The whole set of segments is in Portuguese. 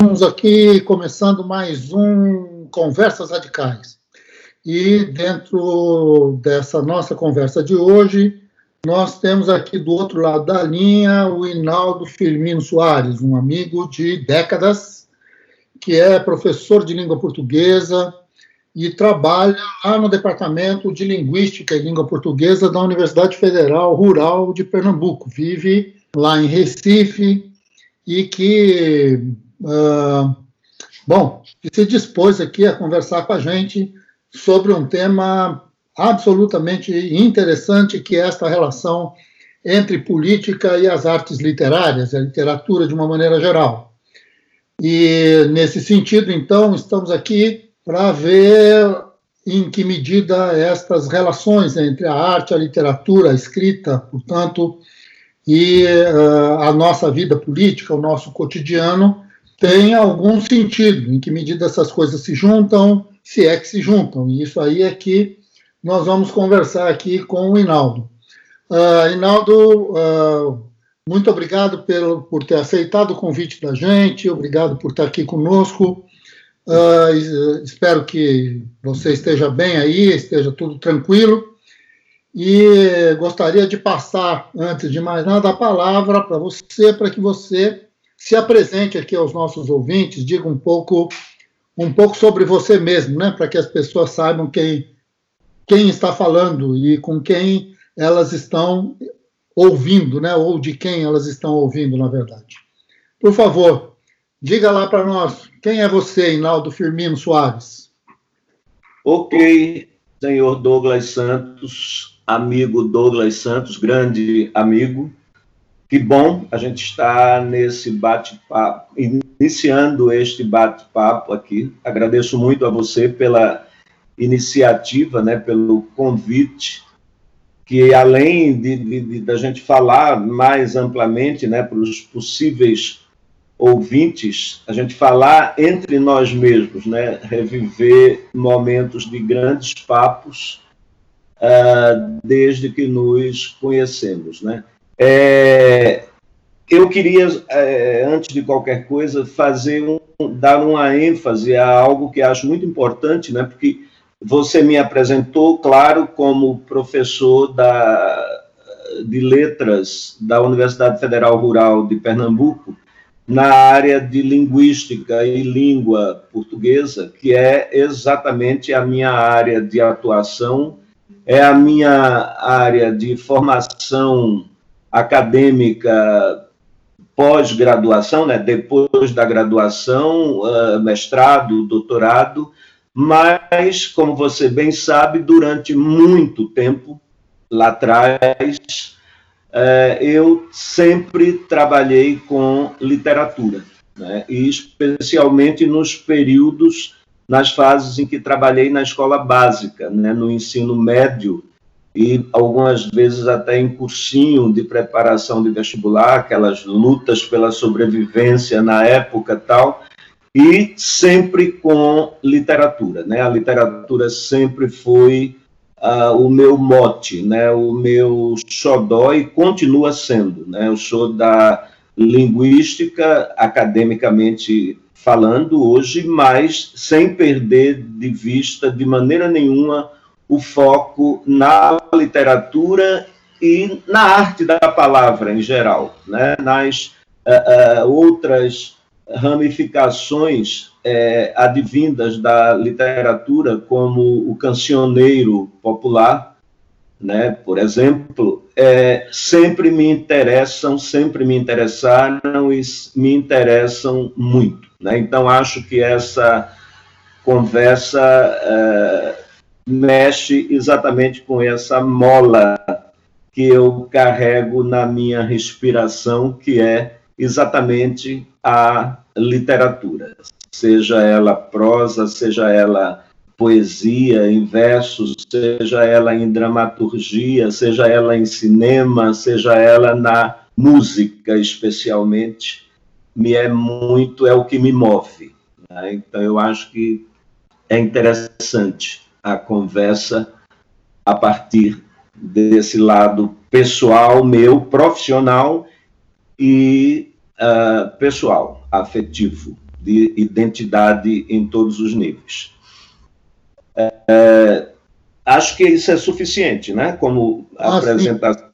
Estamos aqui começando mais um Conversas Radicais. E dentro dessa nossa conversa de hoje, nós temos aqui do outro lado da linha o Hinaldo Firmino Soares, um amigo de décadas, que é professor de língua portuguesa e trabalha lá no Departamento de Linguística e Língua Portuguesa da Universidade Federal Rural de Pernambuco. Vive lá em Recife e que Uh, bom, se dispôs aqui a conversar com a gente sobre um tema absolutamente interessante, que é esta relação entre política e as artes literárias, a literatura de uma maneira geral. E, nesse sentido, então, estamos aqui para ver em que medida estas relações entre a arte, a literatura, a escrita, portanto, e uh, a nossa vida política, o nosso cotidiano, tem algum sentido, em que medida essas coisas se juntam, se é que se juntam. E isso aí é que nós vamos conversar aqui com o Hinaldo. Uh, Hinaldo, uh, muito obrigado pelo, por ter aceitado o convite da gente, obrigado por estar aqui conosco. Uh, espero que você esteja bem aí, esteja tudo tranquilo. E gostaria de passar, antes de mais nada, a palavra para você, para que você se apresente aqui aos nossos ouvintes, diga um pouco um pouco sobre você mesmo, né, para que as pessoas saibam quem quem está falando e com quem elas estão ouvindo, né, ou de quem elas estão ouvindo, na verdade. Por favor, diga lá para nós, quem é você, Inaldo Firmino Soares? Ok, senhor Douglas Santos, amigo Douglas Santos, grande amigo, que bom a gente está nesse bate-papo, iniciando este bate-papo aqui. Agradeço muito a você pela iniciativa, né, pelo convite, que além de, de, de gente falar mais amplamente né, para os possíveis ouvintes, a gente falar entre nós mesmos, né, reviver momentos de grandes papos uh, desde que nos conhecemos, né? É, eu queria, é, antes de qualquer coisa, fazer um, dar uma ênfase a algo que acho muito importante, né? Porque você me apresentou, claro, como professor da, de letras da Universidade Federal Rural de Pernambuco, na área de linguística e língua portuguesa, que é exatamente a minha área de atuação, é a minha área de formação acadêmica pós-graduação, né, depois da graduação, uh, mestrado, doutorado, mas, como você bem sabe, durante muito tempo, lá atrás, uh, eu sempre trabalhei com literatura, né, e especialmente nos períodos, nas fases em que trabalhei na escola básica, né, no ensino médio, e algumas vezes até em cursinho de preparação de vestibular, aquelas lutas pela sobrevivência na época tal, e sempre com literatura, né? A literatura sempre foi uh, o meu mote, né? O meu xodó e continua sendo, né? Eu sou da linguística academicamente falando hoje, mas sem perder de vista de maneira nenhuma o foco na literatura e na arte da palavra em geral, né? nas uh, uh, outras ramificações uh, advindas da literatura, como o cancioneiro popular, né? por exemplo, sempre me interessam, sempre me interessaram e me interessam muito. Né? Então, acho que essa conversa mexe exatamente com essa mola que eu carrego na minha respiração, que é exatamente a literatura, seja ela prosa, seja ela poesia em versos, seja ela em dramaturgia, seja ela em cinema, seja ela na música, especialmente, me é muito, é o que me move. Né? Então, eu acho que é interessante a conversa a partir desse lado pessoal meu, profissional e uh, pessoal, afetivo. de identidade em todos os níveis. É, é acho que isso é suficiente, né? Como ah, apresentação.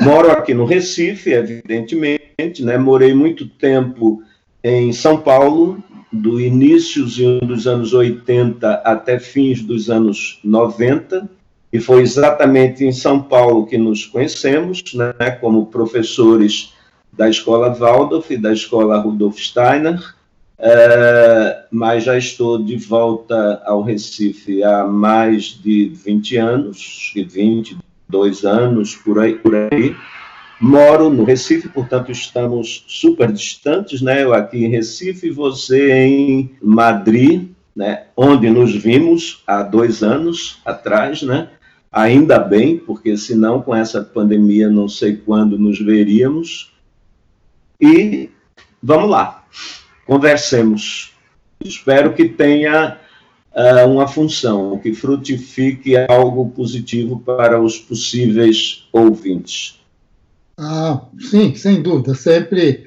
Moro aqui no Recife, evidentemente, né? Morei muito tempo em São Paulo, do início dos anos 80 até fins dos anos 90, e foi exatamente em São Paulo que nos conhecemos, né, como professores da Escola Waldorf e da Escola Rudolf Steiner, é, mas já estou de volta ao Recife há mais de 20 anos, 22 anos, por aí, por aí. Moro no Recife, portanto estamos super distantes, né? Eu aqui em Recife, você em Madrid, né? Onde nos vimos há dois anos atrás, né? Ainda bem, porque senão com essa pandemia não sei quando nos veríamos. E vamos lá, conversemos. Espero que tenha uh, uma função, que frutifique algo positivo para os possíveis ouvintes. Ah, sim, sem dúvida. Sempre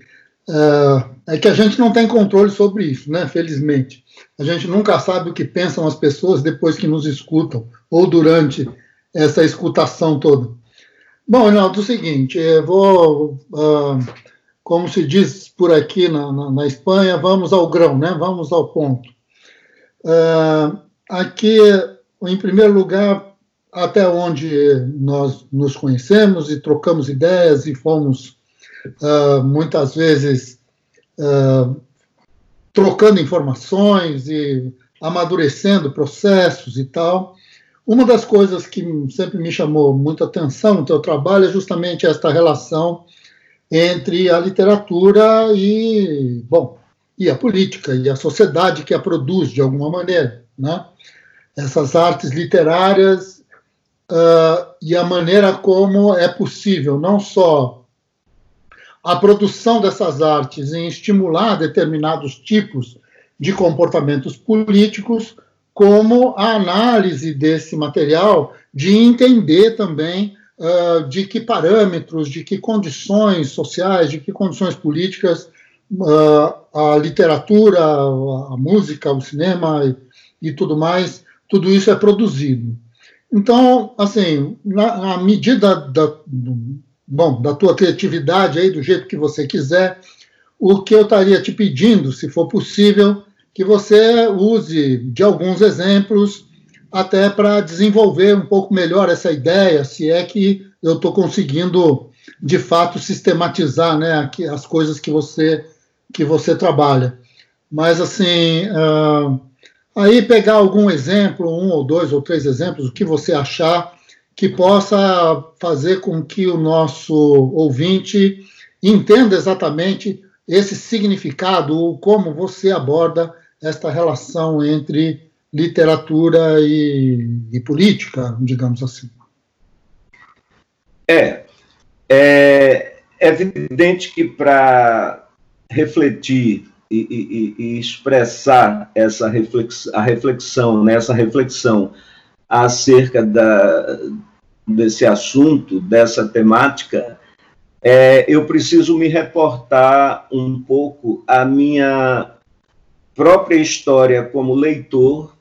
uh, é que a gente não tem controle sobre isso, né? Felizmente, a gente nunca sabe o que pensam as pessoas depois que nos escutam ou durante essa escutação toda. Bom, Reinaldo, é o seguinte, eu vou, uh, como se diz por aqui na, na, na, Espanha, vamos ao grão, né? Vamos ao ponto. Uh, aqui, em primeiro lugar, até onde nós nos conhecemos e trocamos ideias e fomos uh, muitas vezes uh, trocando informações e amadurecendo processos e tal. Uma das coisas que sempre me chamou muita atenção no teu trabalho é justamente esta relação entre a literatura e, bom, e a política e a sociedade que a produz de alguma maneira, né? Essas artes literárias uh, e a maneira como é possível não só a produção dessas artes em estimular determinados tipos de comportamentos políticos, como a análise desse material, de entender também uh, de que parâmetros, de que condições sociais, de que condições políticas uh, a literatura, a, música, o cinema e, e tudo mais, tudo isso é produzido. Então, assim, na, na medida da, bom, da tua criatividade aí, do jeito que você quiser, o que eu estaria te pedindo, se for possível, que você use de alguns exemplos até para desenvolver um pouco melhor essa ideia, se é que eu estou conseguindo de fato sistematizar né, as coisas que você que você trabalha. Mas assim, uh, Aí pegar algum exemplo, um ou dois ou três exemplos, o que você achar, que possa fazer com que o nosso ouvinte entenda exatamente esse significado, como você aborda esta relação entre literatura e, e política, digamos assim. É, é evidente que para refletir e, e, e expressar essa a reflexão, né, essa reflexão acerca da, desse assunto, dessa temática, é, eu preciso me reportar um pouco à minha própria história como leitor,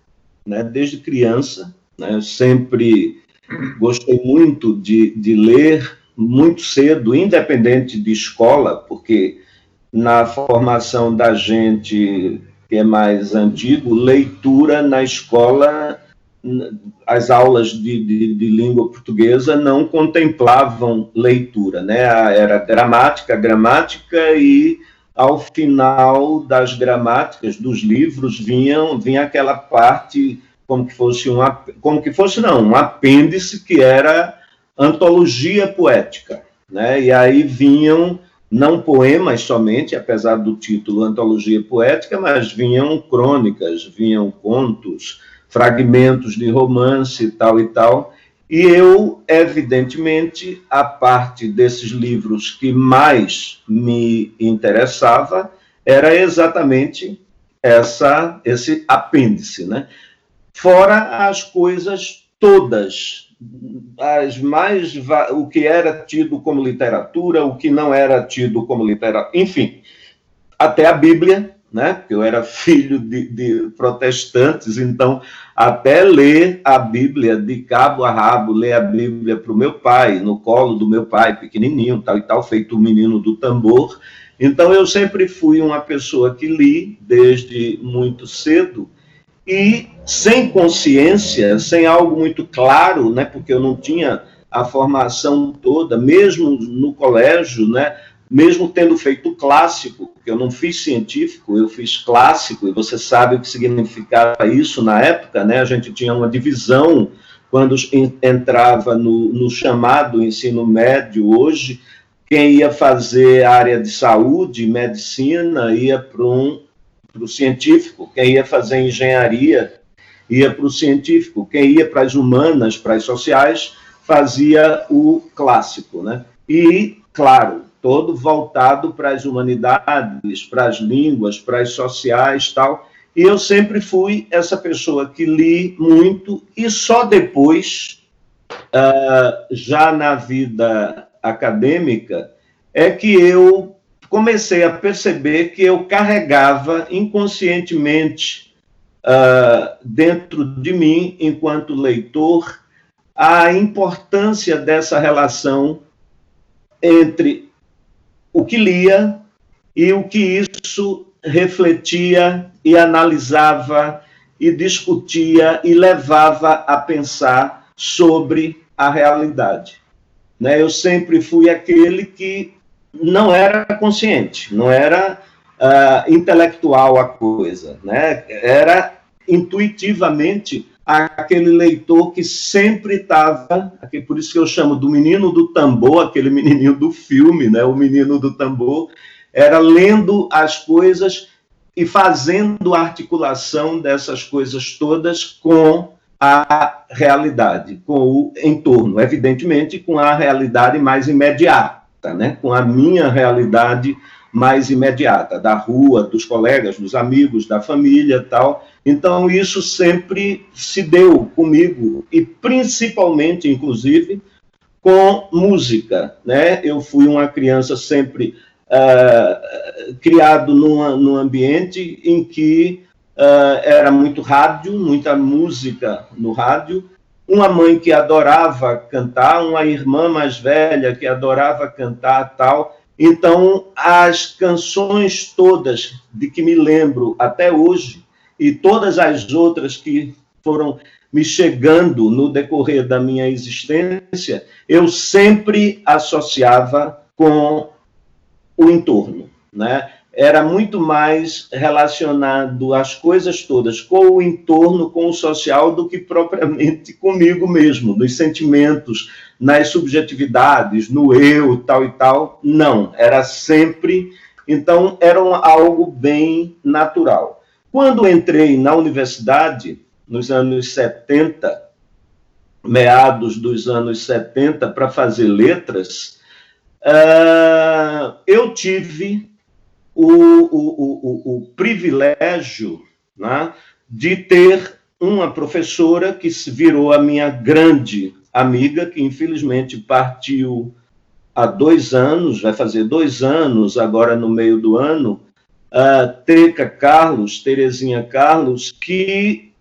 né, desde criança. Né, sempre gostei muito de, de ler muito cedo, independente de escola, porque na formação da gente que é mais antigo, leitura na escola, as aulas de, de, de, língua portuguesa não contemplavam leitura, né? Era gramática, gramática e ao final das gramáticas dos livros vinham vinha aquela parte como que fosse um como que fosse não um apêndice que era antologia poética, né? E aí vinham não poemas somente, apesar do título Antologia Poética, mas vinham crônicas, vinham contos, fragmentos de romance e tal e tal. E eu, evidentemente, a parte desses livros que mais me interessava era exatamente essa esse apêndice, né? Fora as coisas todas as mais o que era tido como literatura, o que não era tido como literatura, enfim, até a Bíblia, né? Porque eu era filho de, de, protestantes, então até ler a Bíblia de cabo a rabo, ler a Bíblia para o meu pai, no colo do meu pai, pequenininho, tal e tal, feito o menino do tambor. Então eu sempre fui uma pessoa que li desde muito cedo e sem consciência, sem algo muito claro, né? Porque eu não tinha a formação toda, mesmo no colégio, né? mesmo tendo feito clássico, porque eu não fiz científico, eu fiz clássico, e você sabe o que significava isso na época, né? A gente tinha uma divisão quando entrava no, no chamado ensino médio hoje, quem ia fazer área de saúde, medicina, ia para um, o científico, quem ia fazer engenharia, ia para o científico, quem ia para as humanas, para as sociais, fazia o clássico, né? E, claro, todo voltado para as humanidades, para as línguas, para as sociais tal. E eu sempre fui essa pessoa que li muito e só depois, uh, já na vida acadêmica, é que eu comecei a perceber que eu carregava inconscientemente uh, dentro de mim, enquanto leitor, a importância dessa relação entre o que lia e o que isso refletia e analisava e discutia e levava a pensar sobre a realidade. Né? Eu sempre fui aquele que não era consciente, não era uh, intelectual a coisa, né? era intuitivamente aquele leitor que sempre estava, por isso que eu chamo do menino do tambor, aquele menininho do filme, né, o menino do tambor, era lendo as coisas e fazendo a articulação dessas coisas todas com a realidade, com o entorno, evidentemente com a realidade mais imediata, né, com a minha realidade mais imediata, da rua, dos colegas, dos amigos, da família tal. Então, isso sempre se deu comigo, e principalmente, inclusive, com música. Né? Eu fui uma criança sempre uh, criado numa, num ambiente em que uh, era muito rádio, muita música no rádio, uma mãe que adorava cantar, uma irmã mais velha que adorava cantar tal. Então, as canções todas de que me lembro até hoje, e todas as outras que foram me chegando no decorrer da minha existência, eu sempre associava com o entorno, né? Era muito mais relacionado às coisas todas com o entorno, com o social, do que propriamente comigo mesmo, nos sentimentos, nas subjetividades, no eu, tal e tal. Não, era sempre. Então, era algo bem natural. Quando entrei na universidade, nos anos 70, meados dos anos 70, para fazer letras, uh, eu tive o, o, o, o privilégio né, de ter uma professora que se virou a minha grande amiga, que infelizmente partiu há dois anos, vai fazer dois anos agora no meio do ano, uh, Teca Carlos, Terezinha Carlos, que,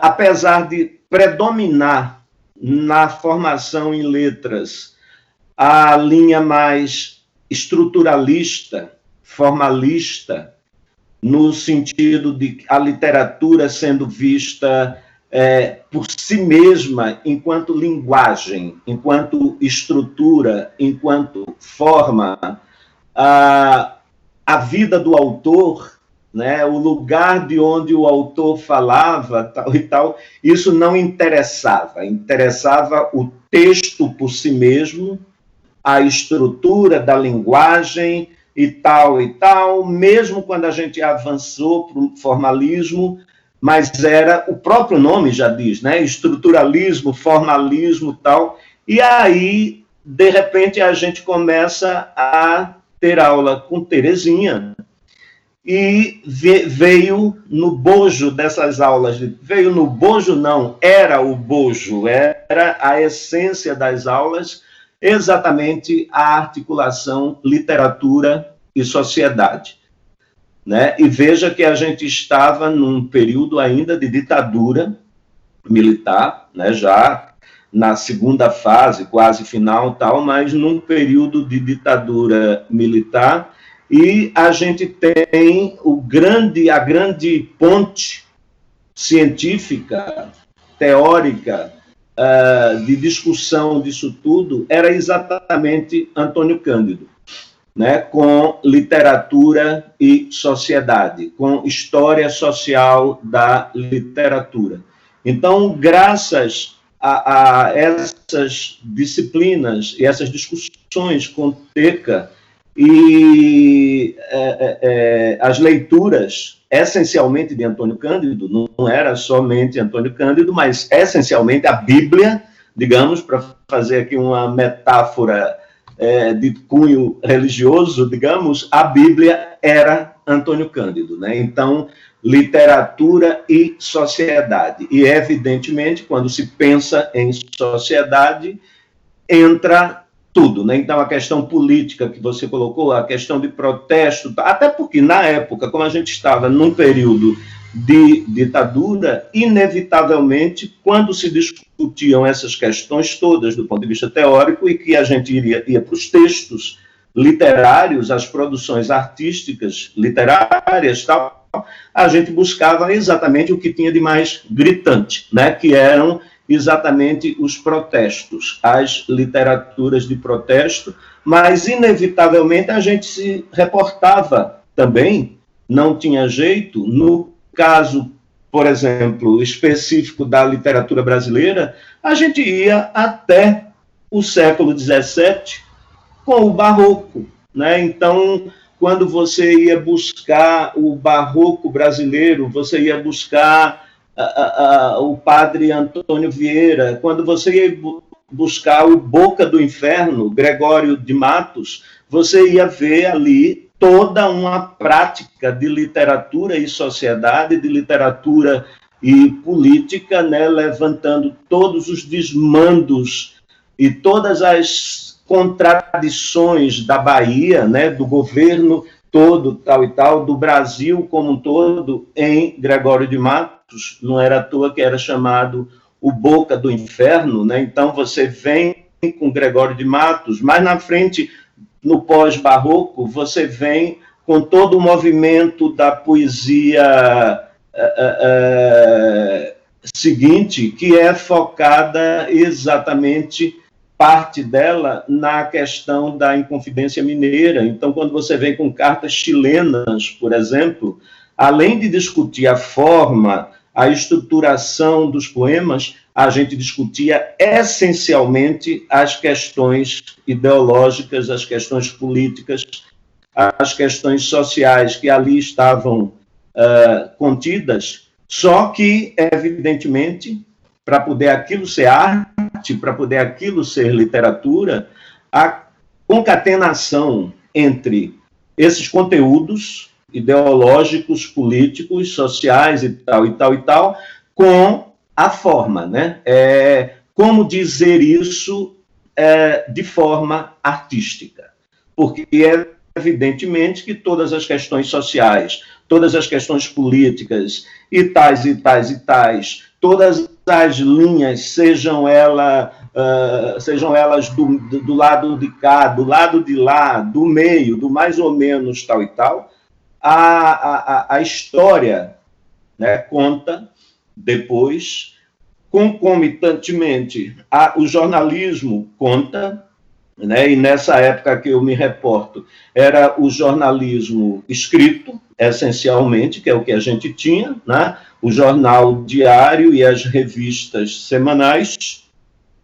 apesar de predominar na formação em letras a linha mais estruturalista, formalista, no sentido de a literatura sendo vista é, por si mesma, enquanto linguagem, enquanto estrutura, enquanto forma, a, a vida do autor, né, o lugar de onde o autor falava, tal e tal, isso não interessava. Interessava o texto por si mesmo, a estrutura da linguagem e tal e tal, mesmo quando a gente avançou para o formalismo, mas era o próprio nome já diz, né? Estruturalismo, formalismo, tal. E aí, de repente, a gente começa a ter aula com Terezinha e veio no bojo dessas aulas, veio no bojo não, era o bojo, era a essência das aulas, exatamente a articulação literatura e sociedade. né? E veja que a gente estava num período ainda de ditadura militar, né? Já na segunda fase, quase final, tal, mas num período de ditadura militar e a gente tem o grande, a grande ponte científica, teórica, uh, de discussão disso tudo era exatamente Antônio Cândido, né, com literatura e sociedade, com história social da literatura. Então, graças a, a essas disciplinas e essas discussões com Teca, e é, é, é, as leituras, essencialmente de Antônio Cândido, não era somente Antônio Cândido, mas essencialmente a Bíblia, digamos, para fazer aqui uma metáfora é, de cunho religioso, digamos, a Bíblia era Antônio Cândido. Né? Então, literatura e sociedade. E, evidentemente, quando se pensa em sociedade, entra tudo, né? Então a questão política que você colocou, a questão de protesto, até porque na época, como a gente estava num período de ditadura, inevitavelmente, quando se discutiam essas questões todas do ponto de vista teórico e que a gente iria ia para os textos literários, as produções artísticas literárias, tal, a gente buscava exatamente o que tinha de mais gritante, né? Que eram exatamente os protestos, as literaturas de protesto, mas inevitavelmente a gente se reportava também, não tinha jeito, no caso, por exemplo, específico da literatura brasileira, a gente ia até o século XVII com o barroco, né? Então, quando você ia buscar o barroco brasileiro, você ia buscar o padre Antônio Vieira, quando você ia buscar o Boca do Inferno, Gregório de Matos, você ia ver ali toda uma prática de literatura e sociedade, de literatura e política, né, levantando todos os desmandos e todas as contradições da Bahia, né, do governo todo, tal e tal, do Brasil como um todo, em Gregório de Matos, não era à toa que era chamado o Boca do Inferno, né? Então você vem com Gregório de Matos, mais na frente, no pós-barroco, você vem com todo o movimento da poesia uh, uh, seguinte, que é focada exatamente parte dela na questão da Inconfidência Mineira. Então, quando você vem com cartas chilenas, por exemplo, além de discutir a forma, a estruturação dos poemas, a gente discutia essencialmente as questões ideológicas, as questões políticas, as questões sociais que ali estavam uh, contidas, só que, evidentemente, para poder aquilo ser arte, para poder aquilo ser literatura, a concatenação entre esses conteúdos ideológicos, políticos, sociais e tal, e tal, e tal, com a forma, né? É, como dizer isso é, de forma artística? Porque é evidentemente que todas as questões sociais, todas as questões políticas e tais e tais e tais, todas as linhas, sejam, ela, uh, sejam elas do, do lado de cá, do lado de lá, do meio, do mais ou menos tal e tal, a, a, a história né, conta depois, concomitantemente, a, o jornalismo conta, né, e nessa época que eu me reporto, era o jornalismo escrito, essencialmente, que é o que a gente tinha, né? O jornal diário e as revistas semanais,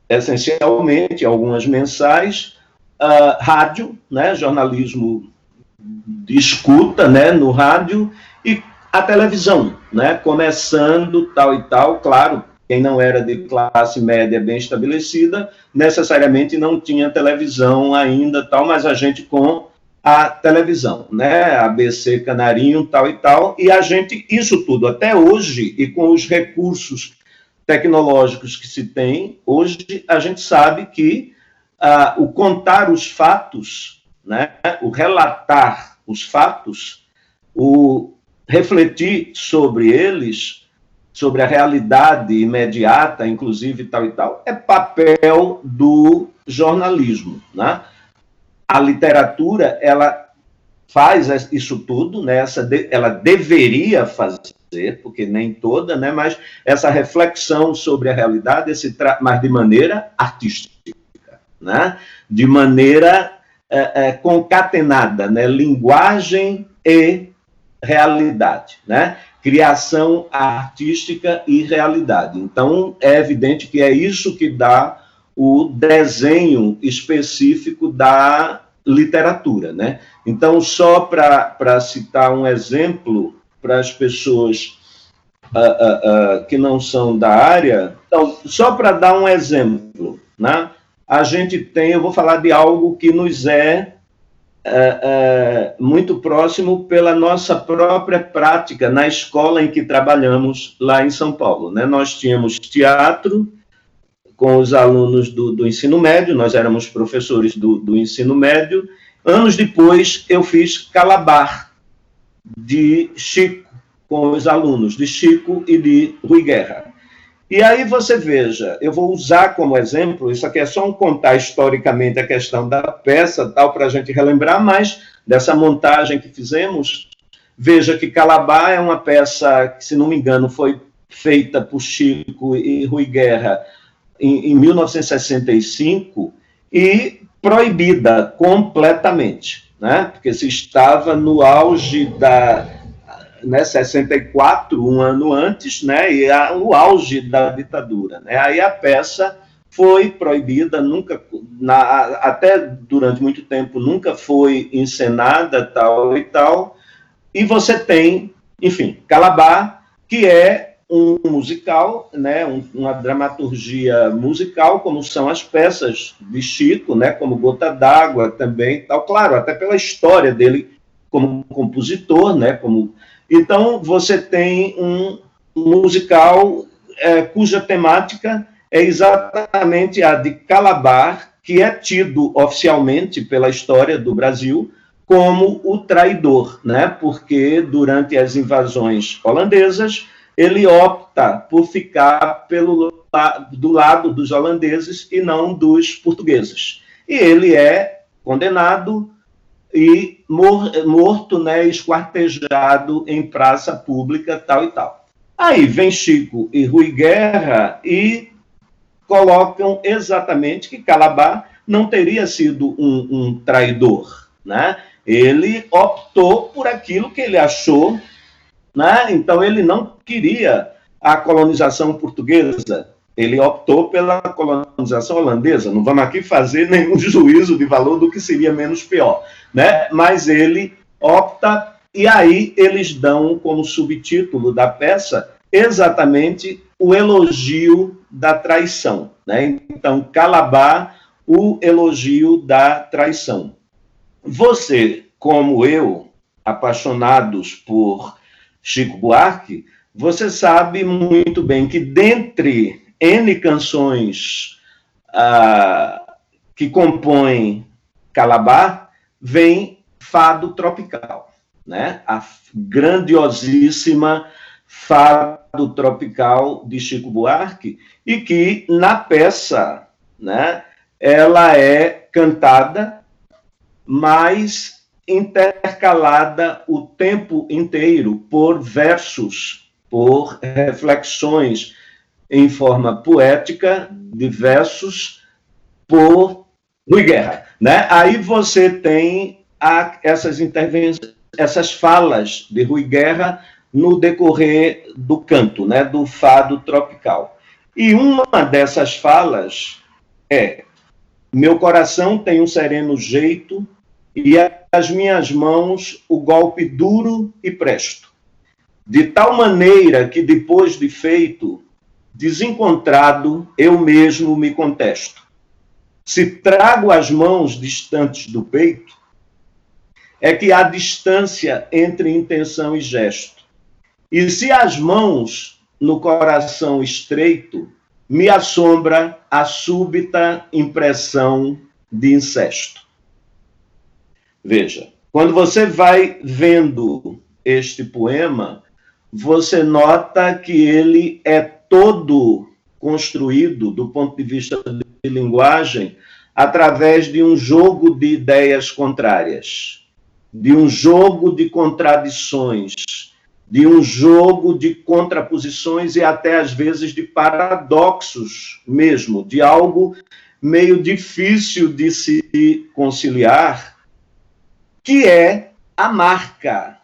essencialmente, algumas mensais, uh, rádio, né? jornalismo de escuta né? no rádio, e a televisão, né? começando tal e tal, claro, quem não era de classe média bem estabelecida, necessariamente não tinha televisão ainda, tal, mas a gente com a televisão, né? ABC Canarinho, tal e tal, e a gente, isso tudo até hoje, e com os recursos tecnológicos que se tem, hoje a gente sabe que ah, o contar os fatos, né? o relatar os fatos, o refletir sobre eles, sobre a realidade imediata, inclusive tal e tal, é papel do jornalismo, né? A literatura, ela faz isso tudo, né? Ela deveria fazer, porque nem toda, né? Mas essa reflexão sobre a realidade, esse mas de maneira artística, né? De maneira é, é, concatenada, né? Linguagem e realidade, né? Criação artística e realidade. Então, é evidente que é isso que dá o desenho específico da literatura, né? Então, só para citar um exemplo para as pessoas uh, uh, uh, que não são da área, então, só para dar um exemplo, né? A gente tem, eu vou falar de algo que nos é, é, é muito próximo pela nossa própria prática na escola em que trabalhamos lá em São Paulo, né? Nós tínhamos teatro com os alunos do, do ensino médio, nós éramos professores do, do ensino médio, Anos depois, eu fiz Calabar, de Chico, com os alunos de Chico e de Rui Guerra. E aí você veja, eu vou usar como exemplo, isso aqui é só um contar historicamente a questão da peça, tal, para a gente relembrar mais dessa montagem que fizemos. Veja que Calabar é uma peça que, se não me engano, foi feita por Chico e Rui Guerra em, em 1965, e proibida completamente, né? Porque se estava no auge da né, 64, um ano antes, né, e a, o auge da ditadura. Né? Aí a peça foi proibida, nunca, na, até durante muito tempo, nunca foi encenada, tal e tal. E você tem, enfim, Calabar, que é um musical, né, um, uma dramaturgia musical, como são as peças de Chico, né, como Gota d'Água também, tal, claro, até pela história dele como compositor, né, como então você tem um musical é, cuja temática é exatamente a de Calabar, que é tido oficialmente pela história do Brasil como o traidor, né, porque durante as invasões holandesas ele opta por ficar pelo, do lado dos holandeses e não dos portugueses. E ele é condenado e mor, morto, né, esquartejado em praça pública, tal e tal. Aí vem Chico e Rui Guerra e colocam exatamente que Calabar não teria sido um, um traidor, né? Ele optou por aquilo que ele achou né? Então, ele não queria a colonização portuguesa, ele optou pela colonização holandesa. Não vamos aqui fazer nenhum juízo de valor do que seria menos pior, né? Mas ele opta e aí eles dão como subtítulo da peça exatamente o elogio da traição, né? Então, Calabar, o elogio da traição. Você, como eu, apaixonados por Chico Buarque, você sabe muito bem que dentre N canções ah, que compõem Calabar, vem Fado Tropical, né? A grandiosíssima Fado Tropical de Chico Buarque, e que na peça, né, ela é cantada, mas intercalada o tempo inteiro por versos, por reflexões em forma poética de versos por Rui Guerra, né? Aí você tem a, essas intervenções, essas falas de Rui Guerra no decorrer do canto, né, do fado tropical. E uma dessas falas é: Meu coração tem um sereno jeito e as minhas mãos o golpe duro e presto, de tal maneira que depois de feito, desencontrado, eu mesmo me contesto. Se trago as mãos distantes do peito, é que há distância entre intenção e gesto. E se as mãos no coração estreito, me assombra a súbita impressão de incesto. Veja, quando você vai vendo este poema, você nota que ele é todo construído, do ponto de vista de linguagem, através de um jogo de ideias contrárias, de um jogo de contradições, de um jogo de contraposições e até às vezes de paradoxos mesmo, de algo meio difícil de se conciliar, que é a marca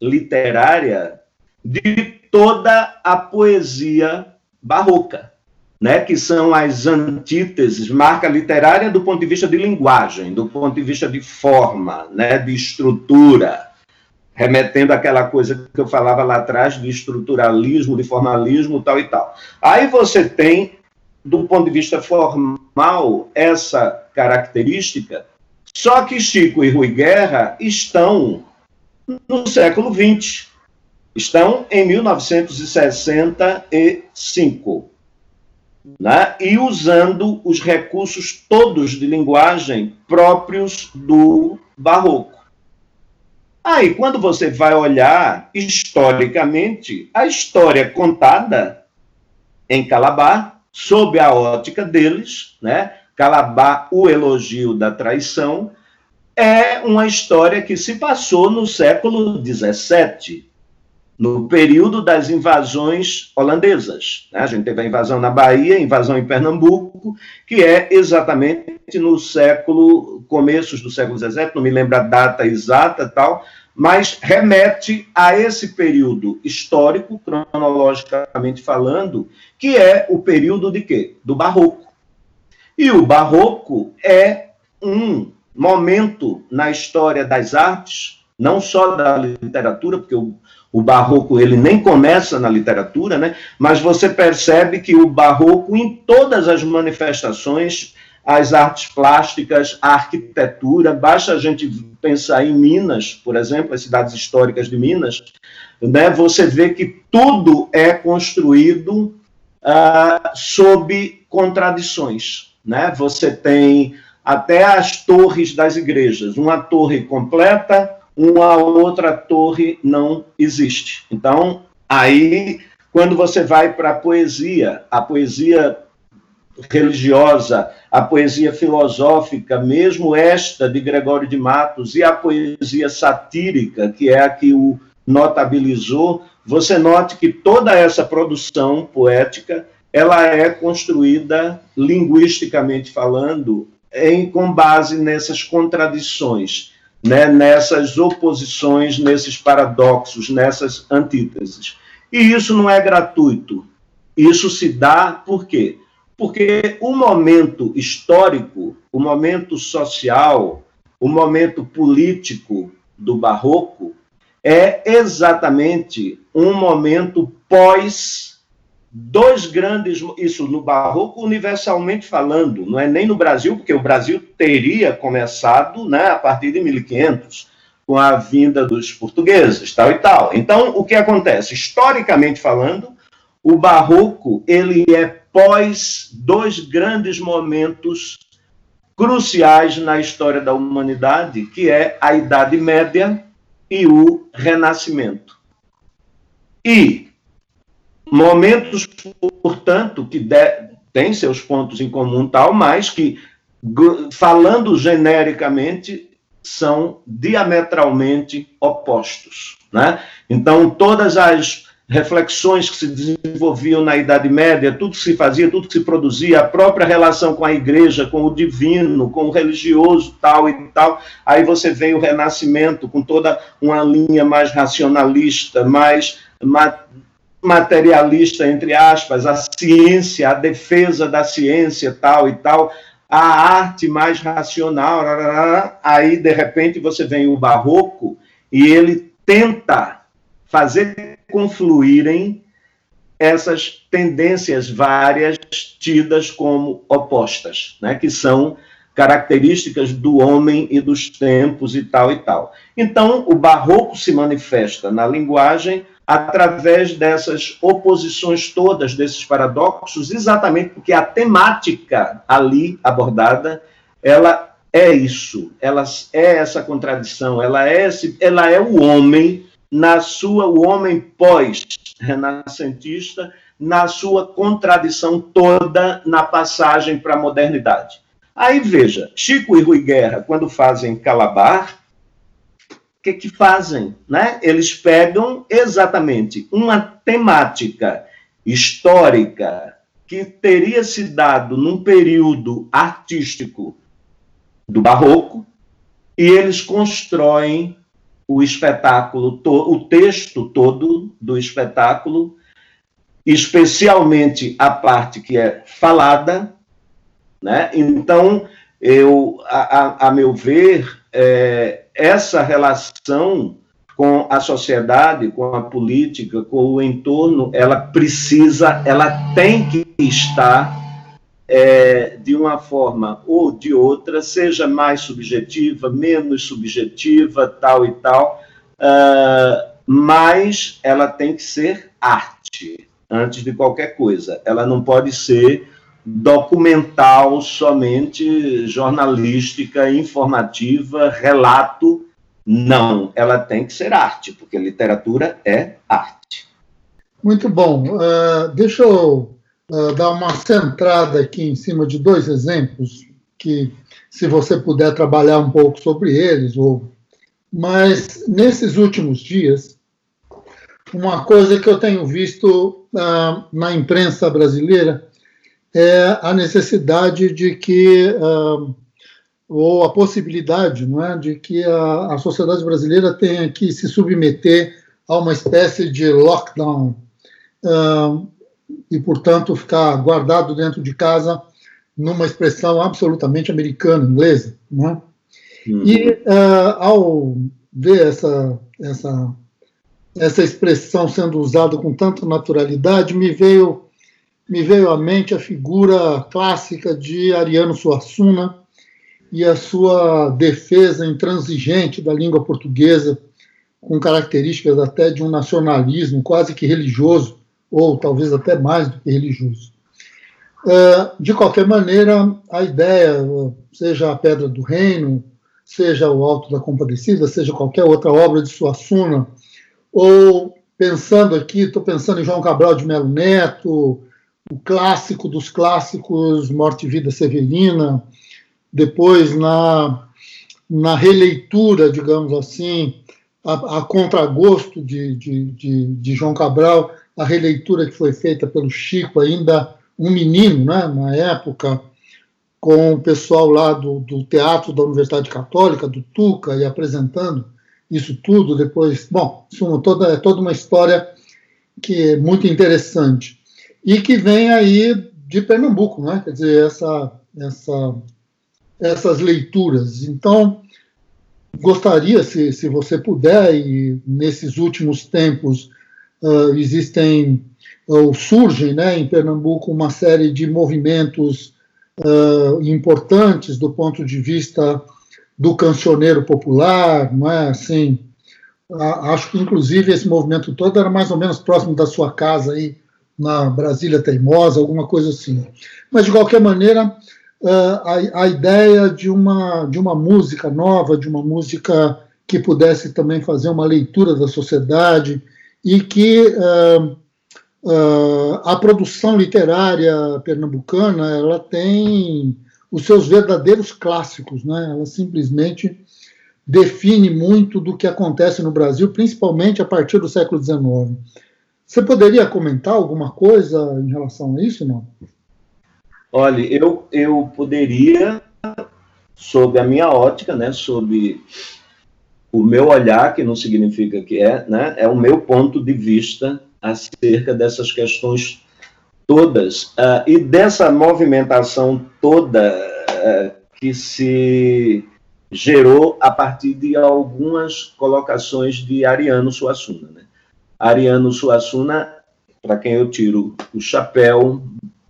literária de toda a poesia barroca, né, que são as antíteses, marca literária do ponto de vista de linguagem, do ponto de vista de forma, né, de estrutura, remetendo àquela coisa que eu falava lá atrás de estruturalismo, de formalismo, tal e tal. Aí você tem, do ponto de vista formal, essa característica, só que Chico e Rui Guerra estão no século XX, estão em 1965, né? e usando os recursos todos de linguagem próprios do Barroco. Aí, quando você vai olhar historicamente, a história contada em Calabar, sob a ótica deles, né? Calabar, o elogio da traição, é uma história que se passou no século XVII, no período das invasões holandesas. Né? A gente teve a invasão na Bahia, a invasão em Pernambuco, que é exatamente no século, começos do século XVII, não me lembro a data exata tal, mas remete a esse período histórico, cronologicamente falando, que é o período de quê? Do Barroco. E o Barroco é um momento na história das artes, não só da literatura, porque o o barroco ele nem começa na literatura, né? Mas você percebe que o barroco em todas as manifestações, as artes plásticas, a arquitetura, basta a gente pensar em Minas, por exemplo, as cidades históricas de Minas, né? Você vê que tudo é construído uh, sob contradições, né? Você tem até as torres das igrejas, uma torre completa uma outra torre não existe. Então, aí, quando você vai para a poesia, a poesia religiosa, a poesia filosófica, mesmo esta de Gregório de Matos, e a poesia satírica, que é a que o notabilizou, você note que toda essa produção poética ela é construída linguisticamente falando em com base nessas contradições né, nessas oposições, nesses paradoxos, nessas antíteses. E isso não é gratuito. Isso se dá por quê? Porque o momento histórico, o momento social, o momento político do Barroco é exatamente um momento pós dois grandes, isso no Barroco universalmente falando, não é nem no Brasil, porque o Brasil teria começado né, a partir de 1500, com a vinda dos portugueses, tal e tal. Então, o que acontece? Historicamente falando, o Barroco ele é pós dois grandes momentos cruciais na história da humanidade, que é a Idade Média e o Renascimento. E Momentos, portanto, que de, têm seus pontos em comum tal, mas que, falando genericamente, são diametralmente opostos. Né? Então, todas as reflexões que se desenvolviam na Idade Média, tudo que se fazia, tudo que se produzia, a própria relação com a igreja, com o divino, com o religioso, tal e tal. Aí você vem o Renascimento com toda uma linha mais racionalista, mais materialista, entre aspas, a ciência, a defesa da ciência, tal e tal, a arte mais racional, aí de repente você vem o barroco e ele tenta fazer confluírem essas tendências várias tidas como opostas, né, que são características do homem e dos tempos e tal e tal. Então, o barroco se manifesta na linguagem através dessas oposições todas, desses paradoxos, exatamente porque a temática ali abordada, ela é isso, ela é essa contradição, ela é, esse, ela é o homem na sua, o homem pós-renascentista, na sua contradição toda na passagem para a modernidade. Aí veja, Chico e Rui Guerra, quando fazem Calabar, o que, que fazem? Né? Eles pegam exatamente uma temática histórica que teria se dado num período artístico do Barroco, e eles constroem o espetáculo, o texto todo do espetáculo, especialmente a parte que é falada, né? Então, eu, a, a meu ver, é, essa relação com a sociedade, com a política, com o entorno, ela precisa, ela tem que estar é, de uma forma ou de outra, seja mais subjetiva, menos subjetiva, tal e tal, uh, mas ela tem que ser arte antes de qualquer coisa. Ela não pode ser documental somente, jornalística, informativa, relato. Não, ela tem que ser arte, porque literatura é arte. Muito bom. Uh, deixa eu uh, dar uma centrada aqui em cima de dois exemplos que, se você puder trabalhar um pouco sobre eles, ou... mas nesses últimos dias, uma coisa que eu tenho visto uh, na imprensa brasileira é a necessidade de que, uh, ou a possibilidade, não é, de que a, a sociedade brasileira tenha que se submeter a uma espécie de lockdown. Uh, e, portanto, ficar guardado dentro de casa numa expressão absolutamente americana, inglesa. Né? Uhum. E, uh, ao ver essa, essa, essa expressão sendo usada com tanta naturalidade, me veio, me veio à mente a figura clássica de Ariano Suassuna e a sua defesa intransigente da língua portuguesa, com características até de um nacionalismo quase que religioso, ou talvez até mais do que religioso. É, de qualquer maneira, a ideia, seja a Pedra do Reino, seja o Alto da Compadecida, seja qualquer outra obra de Suassuna, ou pensando aqui, estou pensando em João Cabral de Melo Neto, o clássico dos clássicos, Morte e Vida Severina, depois na, na releitura, digamos assim, a, a contragosto de, de, de, de João Cabral, a releitura que foi feita pelo Chico, ainda um menino, né, na época, com o pessoal lá do, do Teatro da Universidade Católica, do Tuca, e apresentando isso tudo depois. Bom, isso é toda, é toda uma história que é muito interessante. E que vem aí de Pernambuco, né? quer dizer, essa, essa, essas leituras. Então, gostaria, se, se você puder, e nesses últimos tempos, uh, existem ou surgem né, em Pernambuco uma série de movimentos uh, importantes do ponto de vista do cancioneiro popular, não é assim? Acho que inclusive esse movimento todo era mais ou menos próximo da sua casa aí na Brasília Teimosa, alguma coisa assim. Mas de qualquer maneira, a, a ideia de uma de uma música nova, de uma música que pudesse também fazer uma leitura da sociedade, e que uh, uh, a produção literária pernambucana ela tem os seus verdadeiros clássicos, né? Ela simplesmente define muito do que acontece no Brasil, principalmente a partir do século XIX. Você poderia comentar alguma coisa em relação a isso, não? Olha, eu, eu poderia, sob a minha ótica, né, sob o meu olhar, que não significa que é, né, é o meu ponto de vista acerca dessas questões todas uh, e dessa movimentação toda uh, que se gerou a partir de algumas colocações de Ariano Suassuna. Né? Ariano Suassuna, para quem eu tiro o chapéu,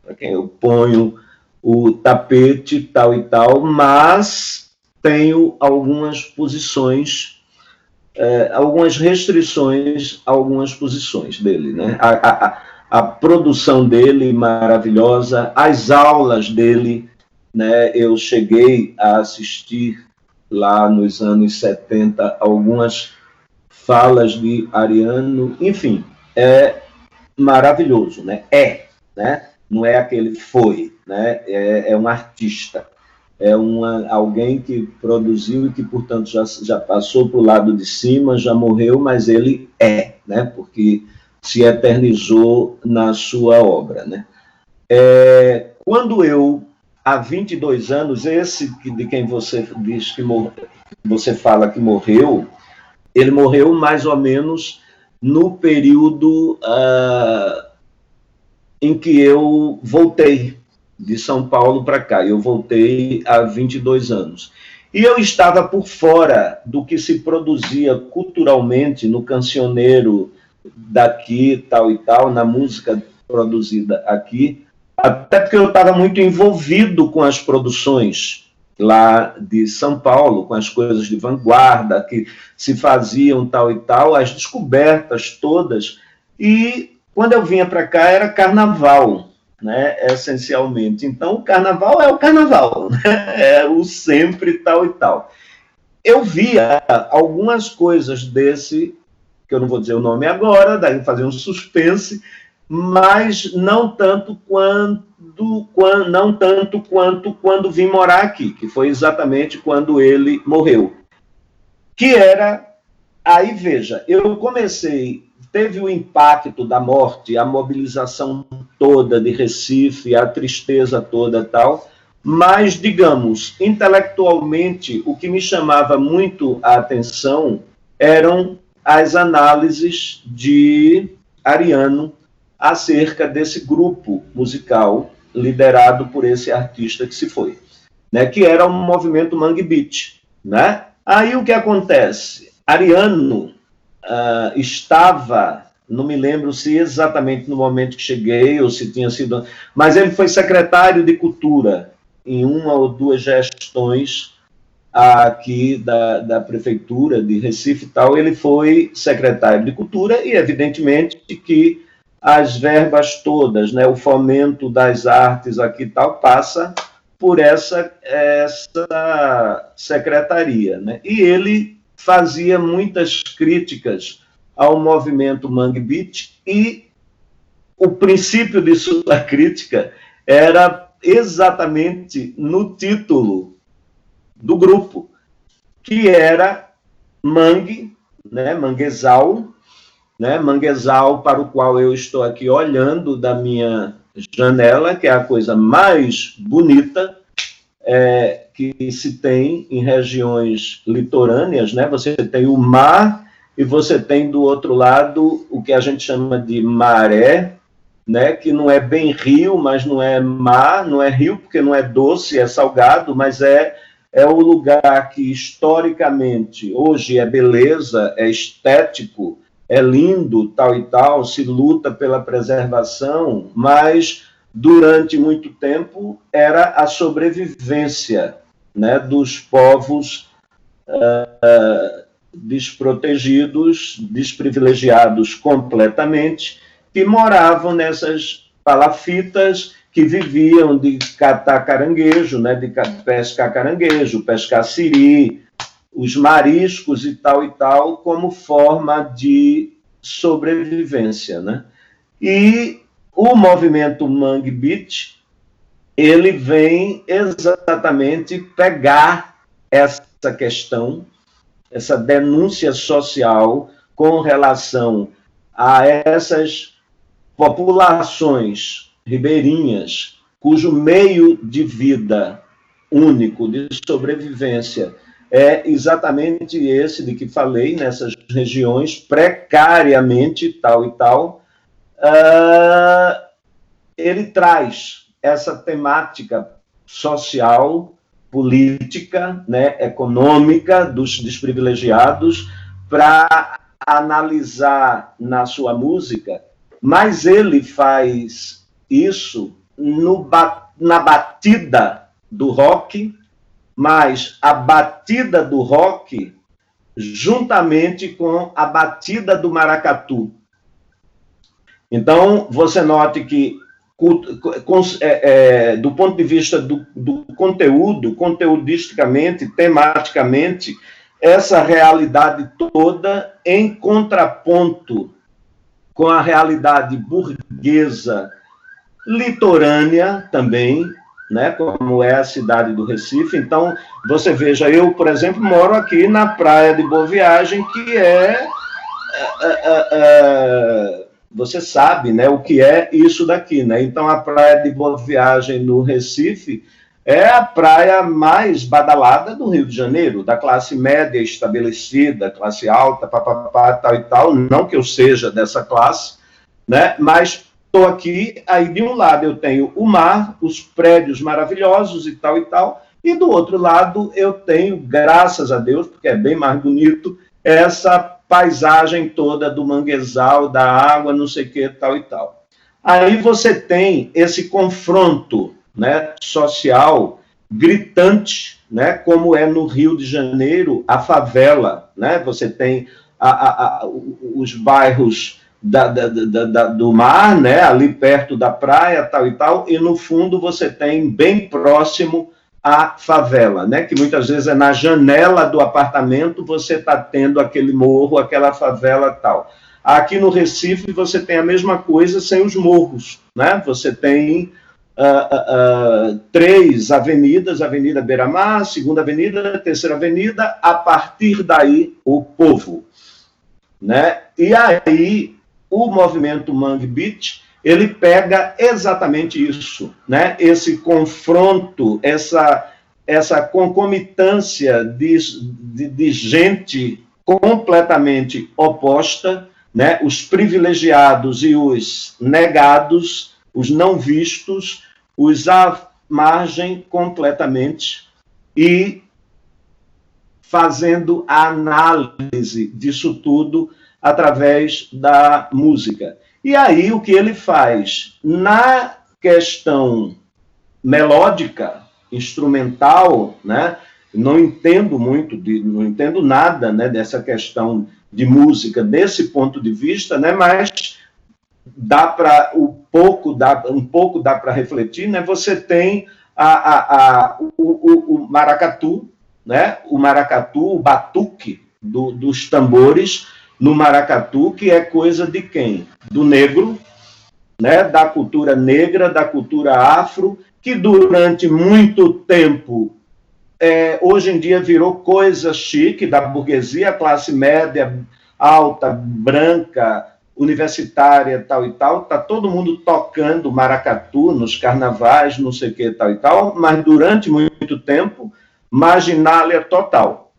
para quem eu ponho o tapete, tal e tal, mas tenho algumas posições, é, algumas restrições a algumas posições dele. Né? A, a, a, produção dele maravilhosa, as aulas dele, né? eu cheguei a assistir lá nos anos 70 algumas falas de Ariano, enfim, é maravilhoso, né? É, né? Não é aquele foi, né? É, é um artista, é uma, alguém que produziu e que, portanto, já, já passou para o lado de cima, já morreu, mas ele é, né? Porque se eternizou na sua obra, né? É, quando eu, há 22 anos, esse de quem você diz que morreu, você fala que morreu, ele morreu mais ou menos no período uh, em que eu voltei de São Paulo para cá. Eu voltei há 22 anos. E eu estava por fora do que se produzia culturalmente no cancioneiro daqui, tal e tal, na música produzida aqui, até porque eu estava muito envolvido com as produções lá de São Paulo, com as coisas de vanguarda que se faziam tal e tal, as descobertas todas. E quando eu vinha para cá era carnaval, né, essencialmente. Então, o carnaval é o carnaval, né? é o sempre tal e tal. Eu via algumas coisas desse, que eu não vou dizer o nome agora, daí fazer um suspense, mas não tanto quanto, quando, não tanto quanto quando vim morar aqui, que foi exatamente quando ele morreu. Que era, aí veja, eu comecei, teve o impacto da morte, a mobilização toda de Recife, a tristeza toda tal, mas, digamos, intelectualmente, o que me chamava muito a atenção eram as análises de Ariano acerca desse grupo musical liderado por esse artista que se foi, né, que era o movimento Mangue Beat, né? Aí o que acontece? Ariano uh, estava, não me lembro se exatamente no momento que cheguei ou se tinha sido, mas ele foi secretário de Cultura em uma ou duas gestões aqui da, da prefeitura de Recife e tal, ele foi secretário de Cultura e evidentemente que as verbas todas, né, o fomento das artes aqui tal, passa por essa, essa secretaria. Né? E ele fazia muitas críticas ao movimento Mangue Beat e o princípio de sua crítica era exatamente no título do grupo, que era Mangue, né, Manguezal, né, manguezal para o qual eu estou aqui olhando da minha janela, que é a coisa mais bonita é, que se tem em regiões litorâneas, né? Você tem o mar e você tem do outro lado o que a gente chama de maré, né? Que não é bem rio, mas não é mar, não é rio porque não é doce, é salgado, mas é é o lugar que historicamente hoje é beleza, é estético, é lindo, tal e tal, se luta pela preservação, mas durante muito tempo era a sobrevivência né, dos povos uh, desprotegidos, desprivilegiados completamente, que moravam nessas palafitas que viviam de catar caranguejo, né, de pescar caranguejo, pescar siri, os mariscos e tal e tal, como forma de sobrevivência, né? E o movimento Mangue Beach, ele vem exatamente pegar essa questão, essa denúncia social com relação a essas populações ribeirinhas cujo meio de vida único de sobrevivência é exatamente esse de que falei, nessas regiões precariamente tal e tal, uh, ele traz essa temática social, política, né, econômica dos desprivilegiados para analisar na sua música, mas ele faz isso no, na batida do rock, mas a batida do rock juntamente com a batida do maracatu. Então, você note que, é, é, do ponto de vista do, do conteúdo, conteudisticamente, tematicamente, essa realidade toda em contraponto com a realidade burguesa litorânea também, né, como é a cidade do Recife. Então, você veja, eu, por exemplo, moro aqui na praia de Boa Viagem, que é, é, é, é você sabe, né, o que é isso daqui, né? Então, a praia de Boa Viagem no Recife é a praia mais badalada do Rio de Janeiro, da classe média estabelecida, classe alta, papapá, tal e tal. Não que eu seja dessa classe, né? Mas estou aqui, aí de um lado eu tenho o mar, os prédios maravilhosos e tal e tal, e do outro lado eu tenho, graças a Deus, porque é bem mais bonito, essa paisagem toda do manguezal, da água, não sei o que, tal e tal. Aí você tem esse confronto né, social gritante, né, como é no Rio de Janeiro, a favela. Né? Você tem a, a, a, os bairros da, da, da, do mar, né, ali perto da praia, tal e tal, e no fundo você tem bem próximo a favela, né, que muitas vezes é na janela do apartamento você está tendo aquele morro, aquela favela tal. Aqui no Recife você tem a mesma coisa sem os morros, né? Você tem uh, uh, três avenidas, Avenida Beira-Mar, Segunda Avenida, Terceira Avenida, a partir daí o povo, né? E aí o movimento Mangue Beat, ele pega exatamente isso, né? Esse confronto, essa, essa concomitância de, de, de gente completamente oposta, né? Os privilegiados e os negados, os não vistos, os à margem completamente e fazendo a análise disso tudo através da música. E aí o que ele faz? Na questão melódica, instrumental, né? Não entendo muito, de, não entendo nada, né, dessa questão de música desse ponto de vista, né? Mas dá para um pouco dá um pouco dá para refletir, né? Você tem a, a, a o, o, o, maracatu, né? O maracatu, o batuque do, dos tambores no maracatu, que é coisa de quem? Do negro, né, da cultura negra, da cultura afro, que durante muito tempo, é, hoje em dia virou coisa chique da burguesia, classe média, alta, branca, universitária, tal e tal, tá todo mundo tocando maracatu nos carnavais, não sei o que, tal e tal, mas durante muito tempo, marginália total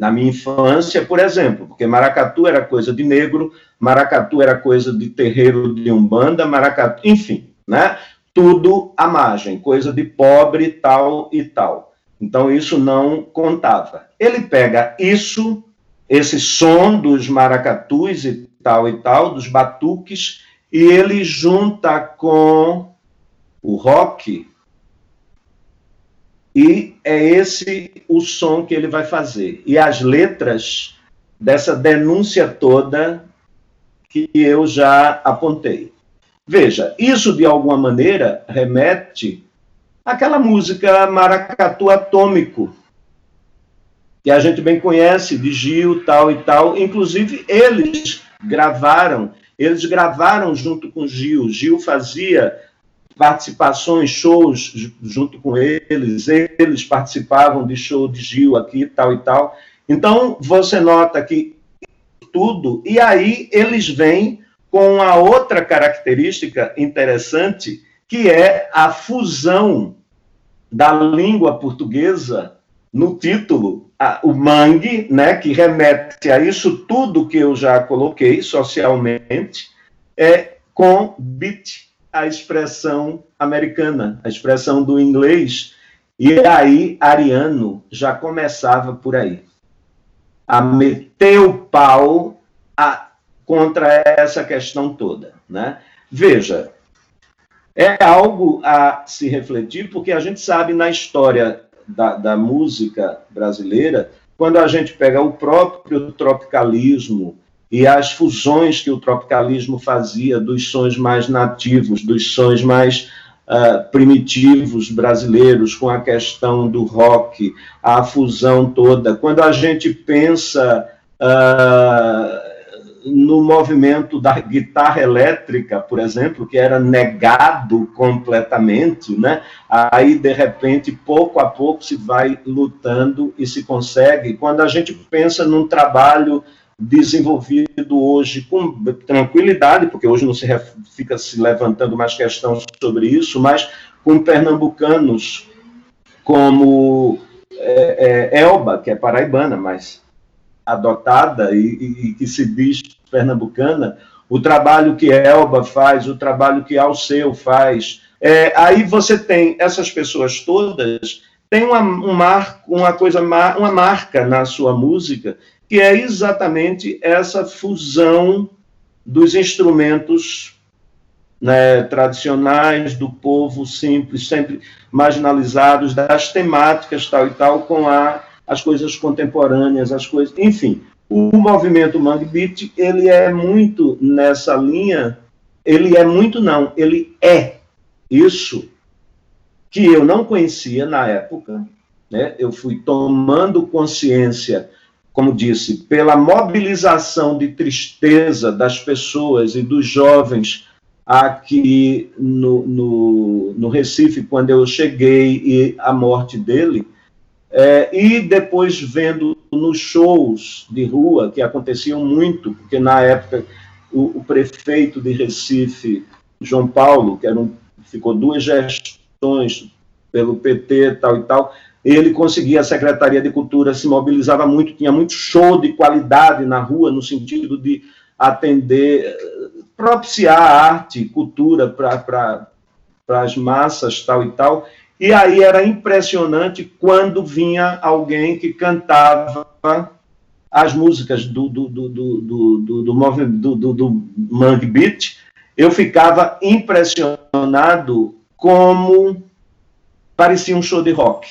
na minha infância, por exemplo, porque maracatu era coisa de negro, maracatu era coisa de terreiro de umbanda, maracatu, enfim, né? Tudo à margem, coisa de pobre, tal e tal. Então isso não contava. Ele pega isso, esse som dos maracatus e tal e tal, dos batuques, e ele junta com o rock, e é esse o som que ele vai fazer. E as letras dessa denúncia toda que eu já apontei. Veja, isso de alguma maneira remete àquela música Maracatu Atômico, que a gente bem conhece, de Gil, tal e tal. Inclusive, eles gravaram, eles gravaram junto com Gil. Gil fazia participações, shows junto com eles, eles participavam de show de Gil aqui, tal e tal. Então, você nota que tudo, e aí eles vêm com a outra característica interessante, que é a fusão da língua portuguesa no título, a, o mangue, né, que remete a isso tudo que eu já coloquei socialmente, é com beat, a expressão americana, a expressão do inglês. E aí, Ariano já começava por aí, a meter o pau a, contra essa questão toda. Né? Veja, é algo a se refletir, porque a gente sabe na história da, da música brasileira, quando a gente pega o próprio tropicalismo, e as fusões que o tropicalismo fazia dos sons mais nativos, dos sons mais uh, primitivos brasileiros, com a questão do rock, a fusão toda. Quando a gente pensa uh, no movimento da guitarra elétrica, por exemplo, que era negado completamente, né? Aí de repente, pouco a pouco se vai lutando e se consegue. Quando a gente pensa num trabalho desenvolvido hoje com tranquilidade, porque hoje não se fica se levantando mais questão sobre isso, mas com pernambucanos como é, é, Elba, que é paraibana, mas adotada e, e, que se diz pernambucana, o trabalho que Elba faz, o trabalho que Alceu faz. É, aí você tem essas pessoas todas, tem uma, um uma coisa, uma marca na sua música, que é exatamente essa fusão dos instrumentos né, tradicionais do povo simples, sempre marginalizados, das temáticas tal e tal, com a as coisas contemporâneas, as coisas, enfim. O movimento Mangue Beat, ele é muito nessa linha, ele é muito não, ele é isso que eu não conhecia na época, né? Eu fui tomando consciência, como disse, pela mobilização de tristeza das pessoas e dos jovens aqui no, no, no Recife, quando eu cheguei e a morte dele, é, e depois vendo nos shows de rua, que aconteciam muito, porque na época o, o prefeito de Recife, João Paulo, que era um, ficou duas gestões pelo PT tal e tal, ele conseguia, a Secretaria de Cultura se mobilizava muito, tinha muito show de qualidade na rua, no sentido de atender, propiciar arte, cultura para as massas tal e tal, e aí era impressionante quando vinha alguém que cantava as músicas do, do, do, do, do, do, do, do, do Mangue Beat, eu ficava impressionado como parecia um show de rock.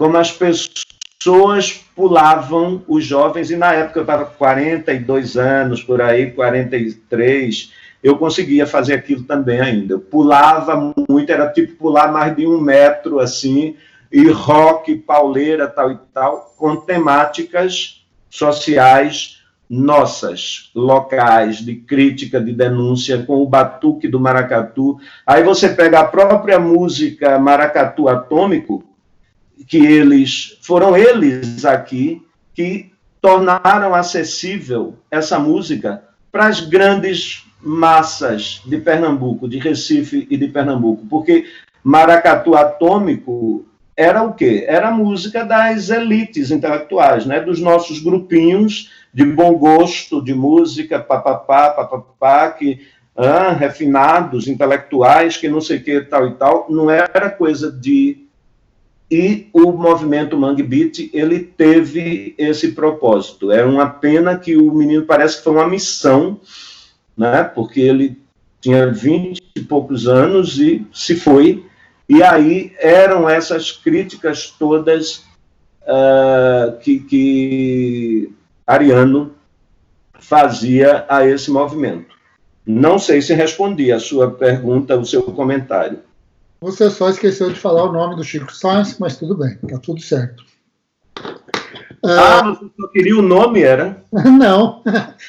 Como as pessoas pulavam, os jovens, e na época eu estava com 42 anos, por aí, 43, eu conseguia fazer aquilo também ainda. Eu pulava muito, era tipo pular mais de um metro assim, e rock, pauleira, tal e tal, com temáticas sociais nossas, locais, de crítica, de denúncia, com o batuque do maracatu. Aí você pega a própria música Maracatu Atômico, que eles foram eles aqui que tornaram acessível essa música para as grandes massas de Pernambuco, de Recife e de Pernambuco, porque maracatu atômico era o quê? Era a música das elites intelectuais, né? dos nossos grupinhos de bom gosto de música, papapá, papapá, que ah, refinados, intelectuais, que não sei o que, tal e tal, não era coisa de... E o movimento Mangue Beat, ele teve esse propósito. É uma pena que o menino parece que foi uma missão né? Porque ele tinha vinte e poucos anos e se foi. E aí eram essas críticas todas uh, que, que Ariano fazia a esse movimento. Não sei se respondi a sua pergunta, o seu comentário. Você só esqueceu de falar o nome do Chico Sainz, mas tudo bem, está tudo certo. Ah, uh, você só queria o nome, era? Não,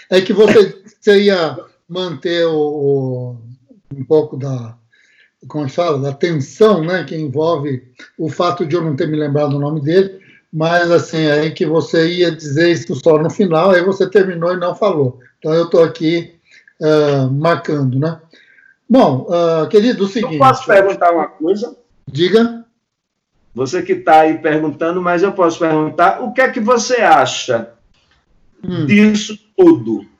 é que você, você ia manter o, o, um pouco da, como se fala, da tensão, né, que envolve o fato de eu não ter me lembrado o nome dele, mas assim, aí que você ia dizer isso só no final, aí você terminou e não falou. Então eu estou aqui uh, marcando, né? Bom, uh, querido, o seguinte... Eu posso perguntar uma coisa? Diga. Você que está aí perguntando, mas eu posso perguntar, o que é que você acha hum. disso tudo?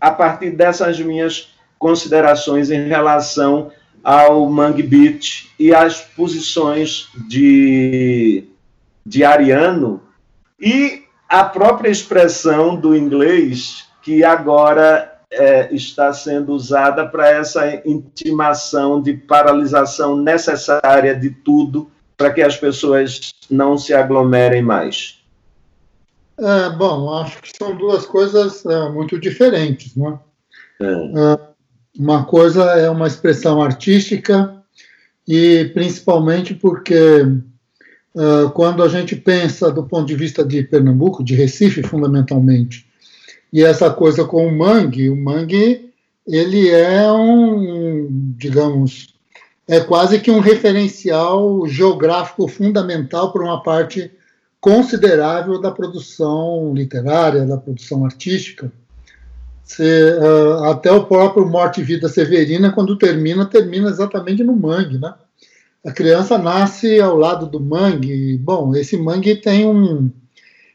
a partir dessas minhas considerações em relação ao Mangue Beat e às posições de, de Ariano e a própria expressão do inglês que agora é, está sendo usada para essa intimação de paralisação necessária de tudo para que as pessoas não se aglomerem mais. É, bom, acho que são duas coisas é, muito diferentes. Né? É. uma coisa é uma expressão artística e principalmente porque uh, quando a gente pensa do ponto de vista de Pernambuco, de Recife fundamentalmente, e essa coisa com o mangue, o mangue ele é um, digamos, é quase que um referencial geográfico fundamental para uma parte considerável da produção literária, da produção artística. Você, uh, até o próprio Morte e Vida Severina, quando termina, termina exatamente no mangue, né? A criança nasce ao lado do mangue. Bom, esse mangue tem um,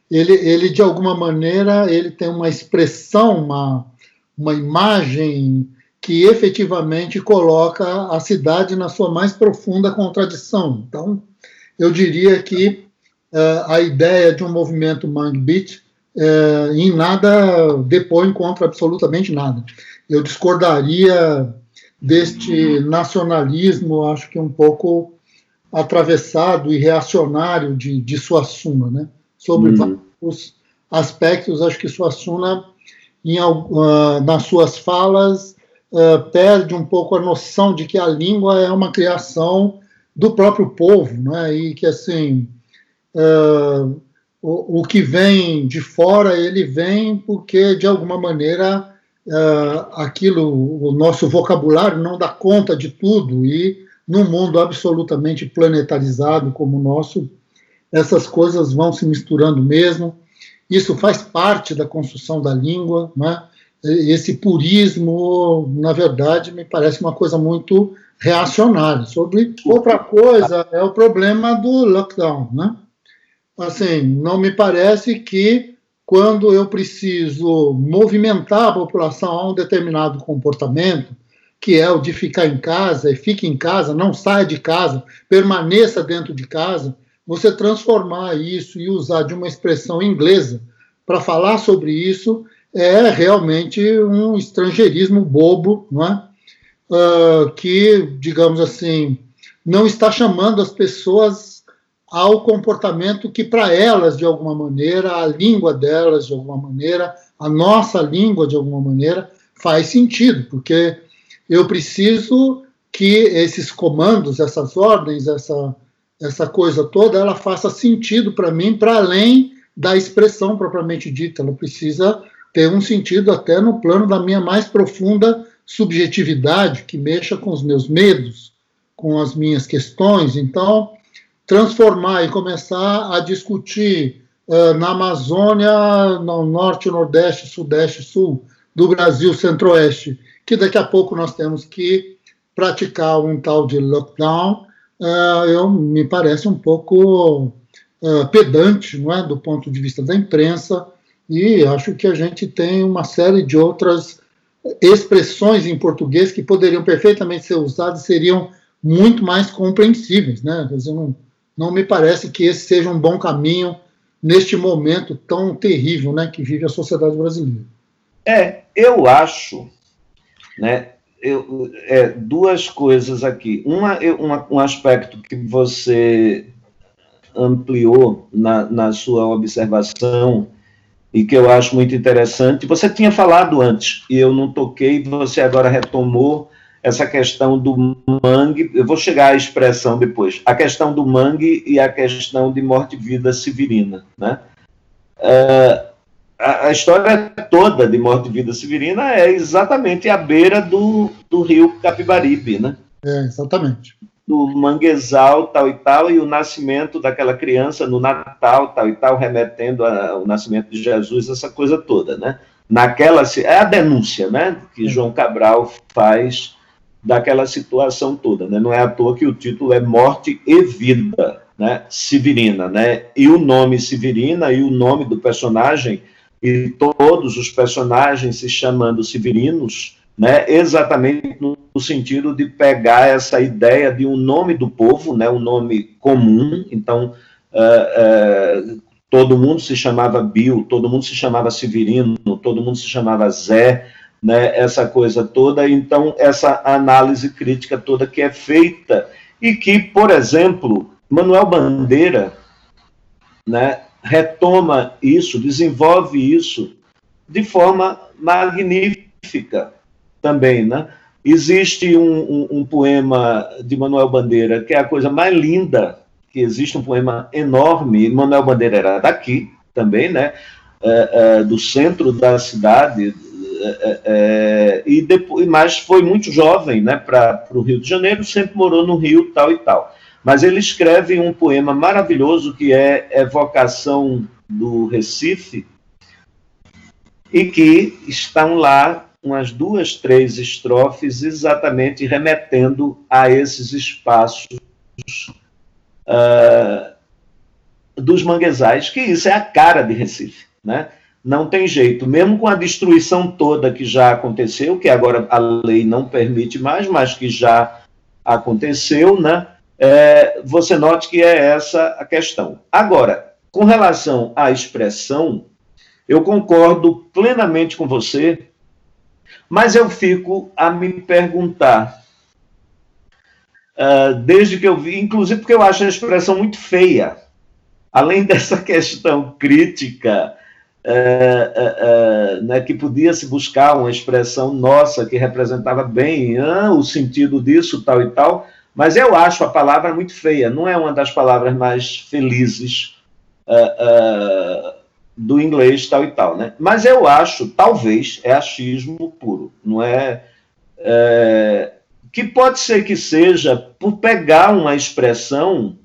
ele, ele de alguma maneira, ele tem uma expressão, uma, uma imagem que efetivamente coloca a cidade na sua mais profunda contradição. Então, eu diria que uh, a ideia de um movimento Mangue Beat uh, em nada depõe contra absolutamente nada. Eu discordaria deste nacionalismo, acho que um pouco atravessado e reacionário de, de Suassuna, né? Sobre uhum. vários aspectos, acho que Suassuna, em, uh, nas suas falas, uh, perde um pouco a noção de que a língua é uma criação do próprio povo, né? e que assim uh, o, o, que vem de fora ele vem porque de alguma maneira uh, aquilo, o nosso vocabulário não dá conta de tudo e num mundo absolutamente planetarizado como o nosso, essas coisas vão se misturando mesmo. Isso faz parte da construção da língua, né? esse purismo, na verdade, me parece uma coisa muito reacionária. Sobre outra coisa é o problema do lockdown, né? Assim, não me parece que quando eu preciso movimentar a população a um determinado comportamento, que é o de ficar em casa, e fique em casa, não saia de casa, permaneça dentro de casa, você transformar isso e usar de uma expressão inglesa para falar sobre isso é realmente um estrangeirismo bobo, não é? Uh, que, digamos assim, não está chamando as pessoas ao comportamento que, para elas, de alguma maneira, a língua delas, de alguma maneira, a nossa língua, de alguma maneira, faz sentido, porque eu preciso que esses comandos, essas ordens, essa, essa coisa toda, ela faça sentido para mim, para além da expressão propriamente dita. Ela precisa ter um sentido até no plano da minha mais profunda subjetividade, que mexa com os meus medos, com as minhas questões. Então, transformar e começar a discutir uh, na Amazônia, no norte, nordeste, sudeste, sul do Brasil, centro-oeste, que daqui a pouco nós temos que praticar um tal de lockdown, uh, eu, me parece um pouco uh, pedante, não é, do ponto de vista da imprensa, e acho que a gente tem uma série de outras expressões em português que poderiam perfeitamente ser usadas e seriam muito mais compreensíveis, né? Quer dizer, não, não me parece que esse seja um bom caminho neste momento tão terrível, né, que vive a sociedade brasileira. É, eu acho, né, eu, é, duas coisas aqui. Uma, uma, um aspecto que você ampliou na, na sua observação e que eu acho muito interessante. Você tinha falado antes, e eu não toquei, você agora retomou essa questão do mangue. Eu vou chegar à expressão depois. A questão do mangue e a questão de morte e vida severina. Né? Uh, a, a, história toda de morte e vida severina é exatamente à beira do, do rio Capibaribe. Né? É, exatamente do manguezal, tal e tal, e o nascimento daquela criança no Natal, tal e tal, remetendo ao nascimento de Jesus, essa coisa toda, né? Naquela, é a denúncia, né, que João Cabral faz daquela situação toda, né? Não é à toa que o título é Morte e Vida, né, Severina, né? E o nome Severina e o nome do personagem e todos os personagens se chamando Severinos, né, exatamente no, sentido de pegar essa ideia de um nome do povo, né, um nome comum, então uh, uh, todo mundo se chamava Bill, todo mundo se chamava Severino, todo mundo se chamava Zé, né, essa coisa toda, então essa análise crítica toda que é feita e que, por exemplo, Manuel Bandeira, né, retoma isso, desenvolve isso de forma magnífica, também, né? Existe um, um, um, poema de Manuel Bandeira que é a coisa mais linda que existe, um poema enorme. Manuel Bandeira era daqui também, né? É, é, do centro da cidade, é, é e depois, mas foi muito jovem, né? Para o Rio de Janeiro, sempre morou no Rio, tal e tal. Mas ele escreve um poema maravilhoso que é Evocação do Recife, e que estão lá umas duas, três estrofes exatamente remetendo a esses espaços uh, dos manguezais, que isso é a cara de Recife, né? Não tem jeito, mesmo com a destruição toda que já aconteceu, que agora a lei não permite mais, mas que já aconteceu, né? É, você note que é essa a questão. Agora, com relação à expressão, eu concordo plenamente com você, mas eu fico a me perguntar, uh, desde que eu vi, inclusive porque eu acho a expressão muito feia, além dessa questão crítica, uh, uh, né, que podia se buscar uma expressão nossa que representava bem ah, o sentido disso, tal e tal, mas eu acho a palavra muito feia, não é uma das palavras mais felizes do inglês tal e tal, né? Mas eu acho, talvez, é achismo puro, não é, é que pode ser que seja por pegar uma expressão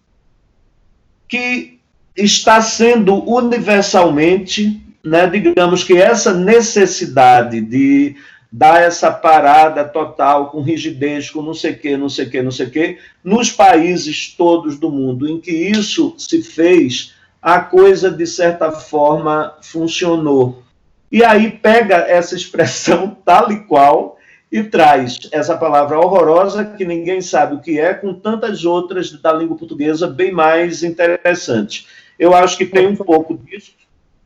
que está sendo universalmente, né, digamos que essa necessidade de dar essa parada total com rigidez, com não sei o que, não sei o que, não sei o que, nos países todos do mundo em que isso se fez, a coisa, de certa forma, funcionou. E aí pega essa expressão tal e qual e traz essa palavra horrorosa que ninguém sabe o que é, com tantas outras da língua portuguesa bem mais interessantes. Eu acho que tem um pouco disso.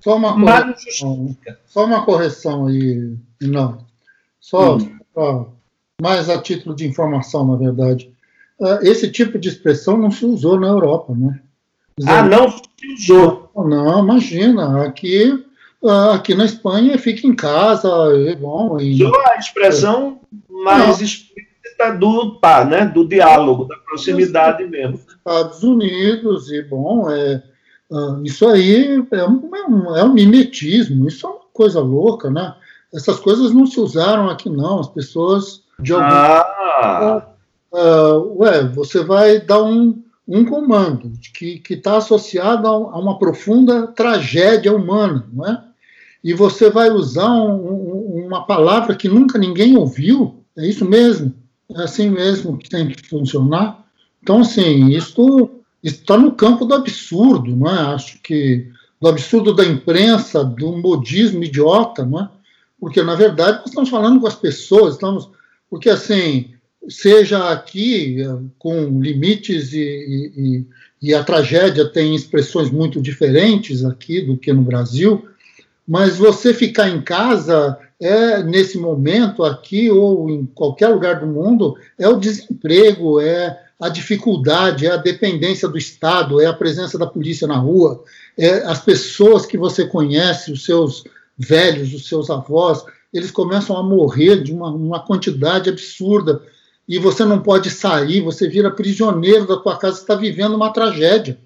Só uma correção, só uma correção aí, não. Só, hum. só mais a título de informação, na verdade. Ah, esse tipo de expressão não se usou na Europa, né? Ah, não se usou. Não, imagina. Aqui, ah, aqui na Espanha, fica em casa, é bom. E, Usou a expressão é. mais não. explícita do, pá, né, do diálogo, da proximidade mesmo. Estados Unidos, e bom, é, ah, isso aí é um, é um mimetismo, isso é uma coisa louca, né? Essas coisas não se usaram aqui, não. As pessoas de algum. Ah. Uh, ué, você vai dar um, um comando que está associado a uma profunda tragédia humana, não é? E você vai usar um, um, uma palavra que nunca ninguém ouviu, é isso mesmo, é assim mesmo que tem que funcionar. Então, assim, isso está no campo do absurdo, não é? Acho que do absurdo da imprensa, do modismo idiota, não é? Porque, na verdade, nós estamos falando com as pessoas, estamos. Porque, assim, seja aqui eh, com limites e, e, e, a tragédia tem expressões muito diferentes aqui do que no Brasil, mas você ficar em casa é nesse momento aqui ou em qualquer lugar do mundo é o desemprego, é a dificuldade, é a dependência do Estado, é a presença da polícia na rua, é as pessoas que você conhece, os seus velhos, os seus avós, eles começam a morrer de uma, uma quantidade absurda e você não pode sair, você vira prisioneiro da tua casa, está vivendo uma tragédia,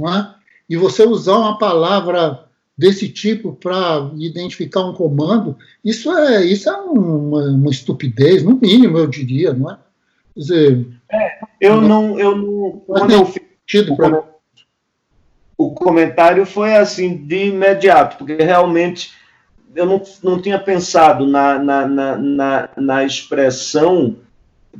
não é? E você usar uma palavra desse tipo para identificar um comando, isso é isso é uma, uma, estupidez, no mínimo, eu diria, não é? Quer dizer, é, eu não, eu não, quando eu fiz o, o comentário foi assim de imediato, porque realmente eu não, não tinha pensado na, na, na, na, na expressão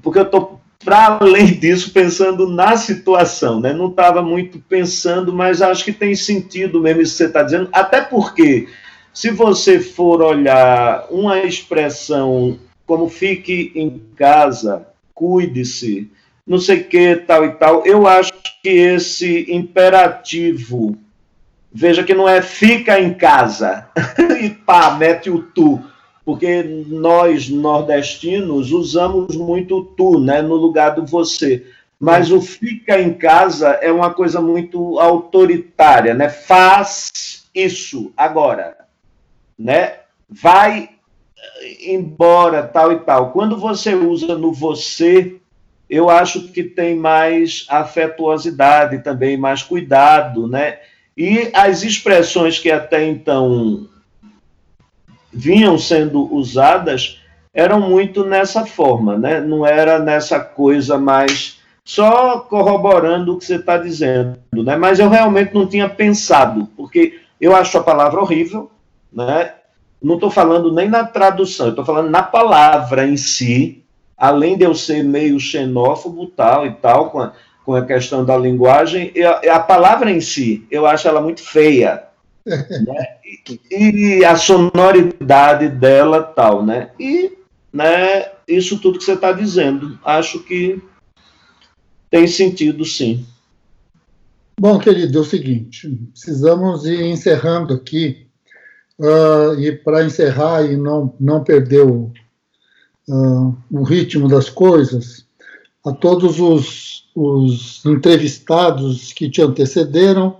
porque eu estou, para além disso, pensando na situação, né? Não estava muito pensando, mas acho que tem sentido mesmo isso que você está dizendo, até porque, se você for olhar uma expressão como fique em casa, cuide-se, não sei o que, tal e tal, eu acho que esse imperativo, veja que não é fica em casa e pá, mete o tu porque nós nordestinos usamos muito tu, né, no lugar do você. Mas o fica em casa é uma coisa muito autoritária, né? Faz isso agora, né? Vai embora tal e tal. Quando você usa no você, eu acho que tem mais afetuosidade também, mais cuidado, né? E as expressões que até então vinham sendo usadas eram muito nessa forma, né? Não era nessa coisa mais só corroborando o que você está dizendo, né? Mas eu realmente não tinha pensado, porque eu acho a palavra horrível, né? Não estou falando nem na tradução, estou falando na palavra em si, além de eu ser meio xenófobo tal e tal, com a, questão da linguagem, a, a palavra em si, eu acho ela muito feia. né? E, e, a sonoridade dela tal, né? E né, isso tudo que você está dizendo, acho que tem sentido sim. Bom, querido, é o seguinte, precisamos ir encerrando aqui, uh, e para encerrar e não, não perder o, uh, o ritmo das coisas, a todos os, os entrevistados que te antecederam,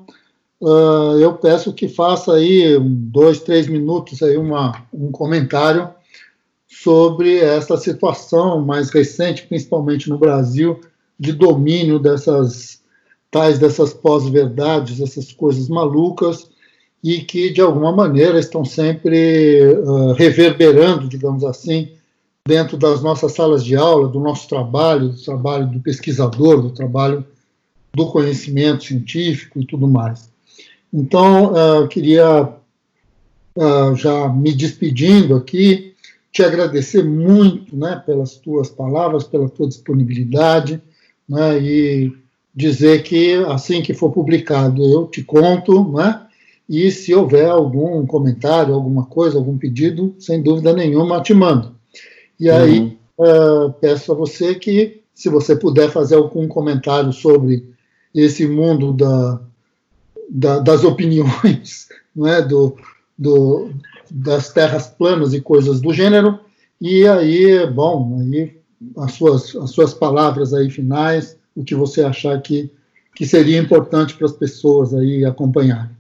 uh, eu peço que faça aí dois, três minutos aí uma, um comentário sobre essa situação mais recente, principalmente no Brasil, de domínio dessas tais dessas pós-verdades, essas coisas malucas e que de alguma maneira estão sempre uh, reverberando, digamos assim, dentro das nossas salas de aula, do nosso trabalho, do trabalho do pesquisador, do trabalho do conhecimento científico e tudo mais. Então, uh, eu queria uh, já me despedindo aqui, te agradecer muito, né, pelas tuas palavras, pela tua disponibilidade né, e dizer que assim que for publicado eu te conto, né, e se houver algum comentário, alguma coisa, algum pedido, sem dúvida nenhuma, te mando. E aí uhum. uh, peço a você que, se você puder fazer algum comentário sobre esse mundo da, da, das opiniões, né, do, do, das terras planas e coisas do gênero, e aí, bom, aí as suas, as suas palavras aí finais, o que você achar que, que seria importante para as pessoas aí acompanharem.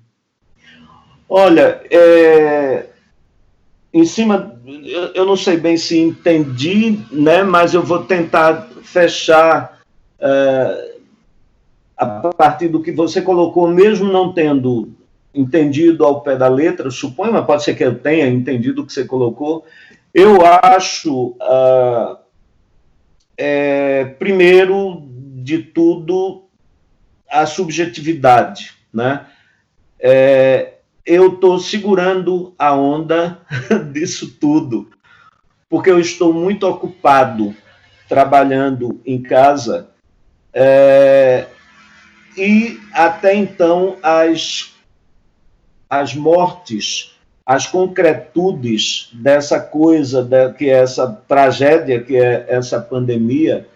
Olha, é, em cima, eu, eu, não sei bem se entendi, né, mas eu vou tentar fechar é, a partir do que você colocou, mesmo não tendo entendido ao pé da letra, suponho, mas pode ser que eu tenha entendido o que você colocou. Eu acho. Uh, é, primeiro de tudo, a subjetividade, né? É, eu estou segurando a onda disso tudo, porque eu estou muito ocupado trabalhando em casa é, e até então as, as mortes as concretudes dessa coisa, da, que é essa tragédia, que é essa pandemia,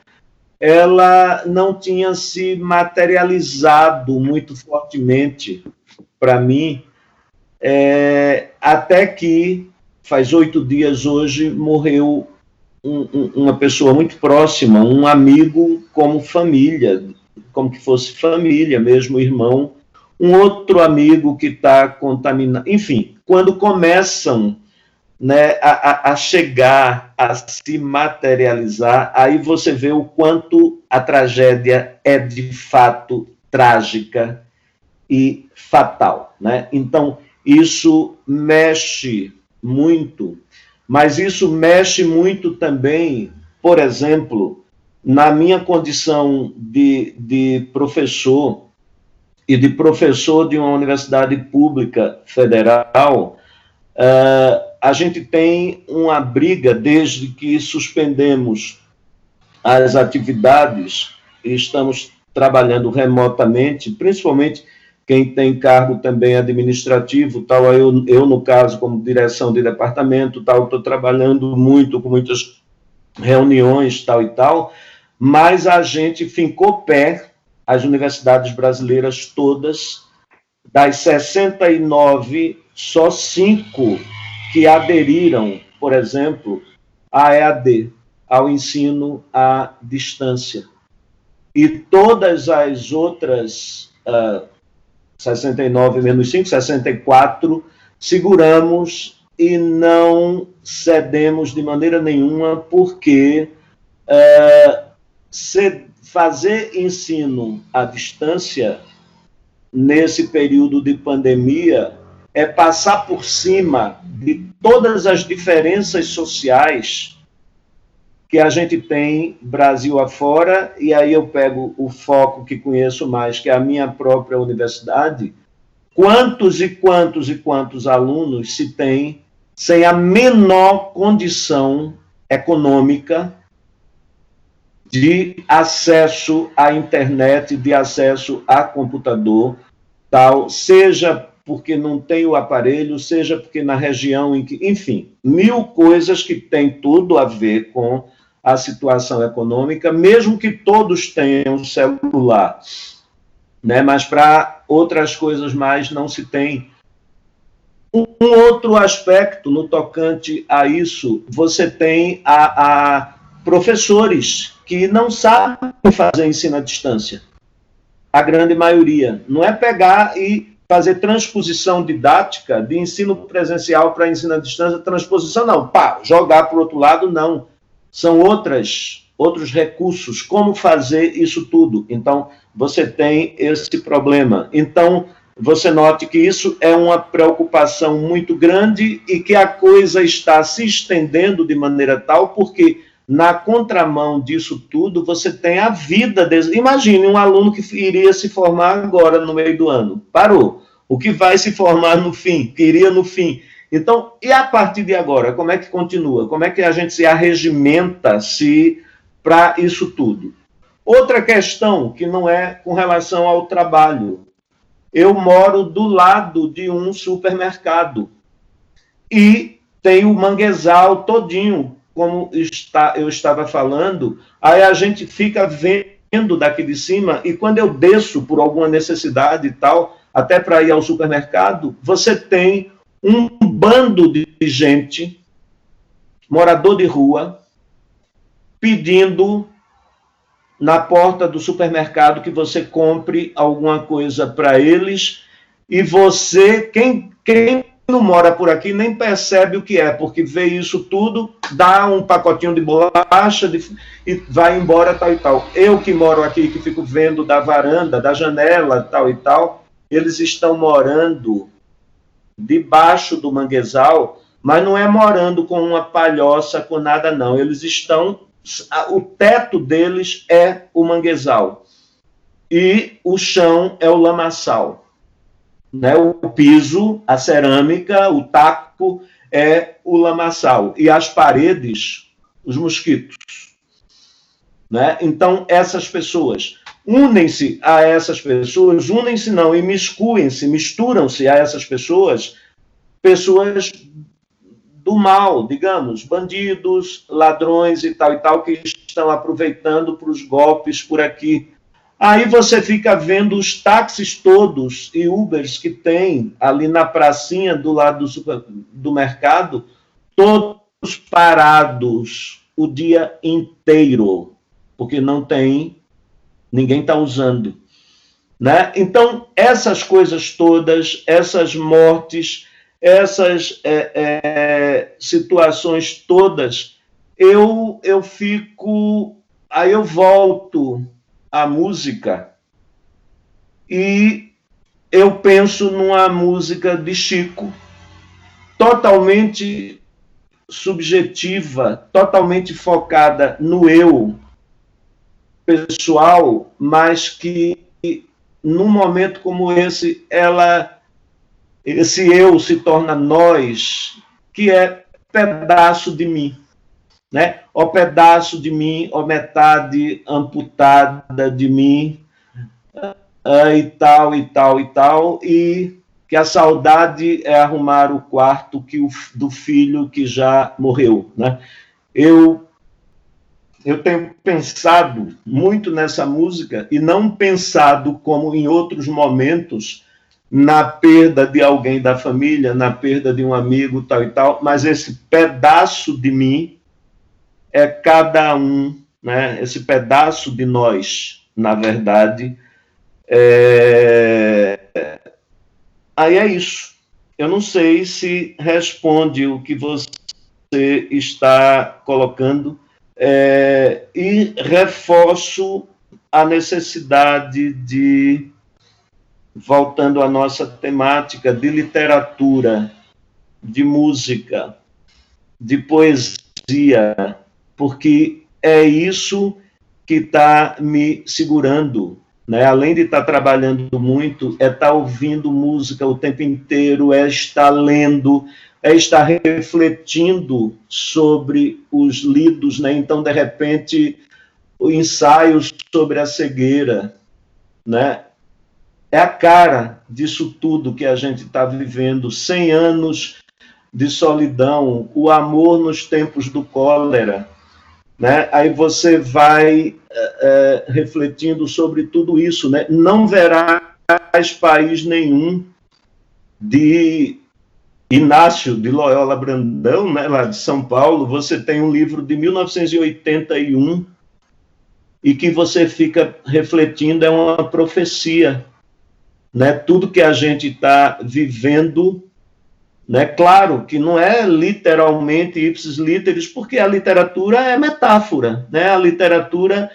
ela não tinha se materializado muito fortemente para mim, é, até que, faz oito dias hoje, morreu um, um, uma pessoa muito próxima, um amigo como família, como que fosse família, mesmo irmão, um outro amigo que está contaminado, enfim, quando começam né, a, a, chegar, a se materializar, aí você vê o quanto a tragédia é de fato trágica e fatal. Né? Então, isso mexe muito, mas isso mexe muito também, por exemplo, na minha condição de, de professor e de professor de uma universidade pública federal, uh, a gente tem uma briga desde que suspendemos as atividades e estamos trabalhando remotamente, principalmente quem tem cargo também administrativo, tal, eu, eu no caso, como direção de departamento, tal, estou trabalhando muito com muitas reuniões, tal e tal, mas a gente fincou pé as universidades brasileiras todas, das 69, só cinco que aderiram, por exemplo, à EAD, ao ensino à distância. E todas as outras uh, 69 menos 5, 64, seguramos e não cedemos de maneira nenhuma, porque é, fazer ensino à distância nesse período de pandemia é passar por cima de todas as diferenças sociais que a gente tem Brasil afora, e aí eu pego o foco que conheço mais, que é a minha própria universidade. Quantos e quantos e quantos alunos se tem sem a menor condição econômica de acesso à internet, de acesso a computador, tal, seja porque não tem o aparelho, seja porque na região em que, enfim, mil coisas que têm tudo a ver com a situação econômica, mesmo que todos tenham celular, né? Mas para outras coisas mais não se tem. Um outro aspecto no tocante a isso, você tem a, a professores que não sabem fazer ensino à distância. A grande maioria. Não é pegar e fazer transposição didática de ensino presencial para ensino à distância, transposição não, pá, jogar para o outro lado, não. São outras, outros recursos, como fazer isso tudo. Então, você tem esse problema. Então, você note que isso é uma preocupação muito grande e que a coisa está se estendendo de maneira tal, porque na contramão disso tudo, você tem a vida. Imagine um aluno que iria se formar agora no meio do ano. Parou. O que vai se formar no fim, que iria no fim. Então, e a partir de agora, como é que continua? Como é que a gente se arregimenta se para isso tudo? Outra questão que não é com relação ao trabalho. Eu moro do lado de um supermercado e tem o manguezal todinho como está, eu estava falando, aí a gente fica vendo daqui de cima, e quando eu desço por alguma necessidade e tal, até para ir ao supermercado, você tem um bando de gente, morador de rua, pedindo na porta do supermercado que você compre alguma coisa para eles, e você, quem, quem não mora por aqui nem percebe o que é, porque vê isso tudo, dá um pacotinho de bolacha de, e vai embora, tal e tal. Eu que moro aqui, que fico vendo da varanda, da janela, tal e tal, eles estão morando debaixo do manguezal, mas não é morando com uma palhoça, com nada, não. Eles estão. O teto deles é o manguezal. E o chão é o lamaçal. Né? O piso, a cerâmica, o taco é o lamaçal. E as paredes, os mosquitos. Né? Então, essas pessoas unem-se a essas pessoas, unem-se não, imiscuem-se, misturam-se a essas pessoas, pessoas do mal, digamos, bandidos, ladrões e tal e tal, que estão aproveitando para os golpes por aqui. Aí você fica vendo os táxis todos e Ubers que tem ali na pracinha do lado do, super, do mercado, todos parados o dia inteiro, porque não tem, ninguém está usando. Né? Então, essas coisas todas, essas mortes, essas é, é, situações todas, eu, eu fico. Aí eu volto a música e eu penso numa música de Chico, totalmente subjetiva, totalmente focada no eu pessoal, mas que num momento como esse, ela esse eu se torna nós, que é pedaço de mim né? O pedaço de mim, ou metade amputada de mim, uh, e tal, e tal, e tal, e que a saudade é arrumar o quarto que o, do filho que já morreu, né? Eu eu tenho pensado muito nessa música e não pensado como em outros momentos na perda de alguém da família, na perda de um amigo, tal e tal, mas esse pedaço de mim é cada um, né, esse pedaço de nós, na verdade. É... Aí é isso. eu não sei se responde o que você está colocando, é, e reforço a necessidade de, voltando à nossa temática, de literatura, de música, de poesia, porque é isso que está me segurando. Né? Além de estar tá trabalhando muito, é estar tá ouvindo música o tempo inteiro, é estar lendo, é estar refletindo sobre os lidos. Né? Então, de repente, o ensaio sobre a cegueira, né? É a cara disso tudo que a gente está vivendo. 100 anos de solidão, o amor nos tempos do cólera. Né? Aí você vai é, refletindo sobre tudo isso. Né? Não verás país nenhum de Inácio de Loyola Brandão, né, lá de São Paulo. Você tem um livro de 1981 e que você fica refletindo é uma profecia. Né? Tudo que a gente está vivendo né? Claro que não é literalmente ipsis literis, porque a literatura é metáfora, né? A literatura,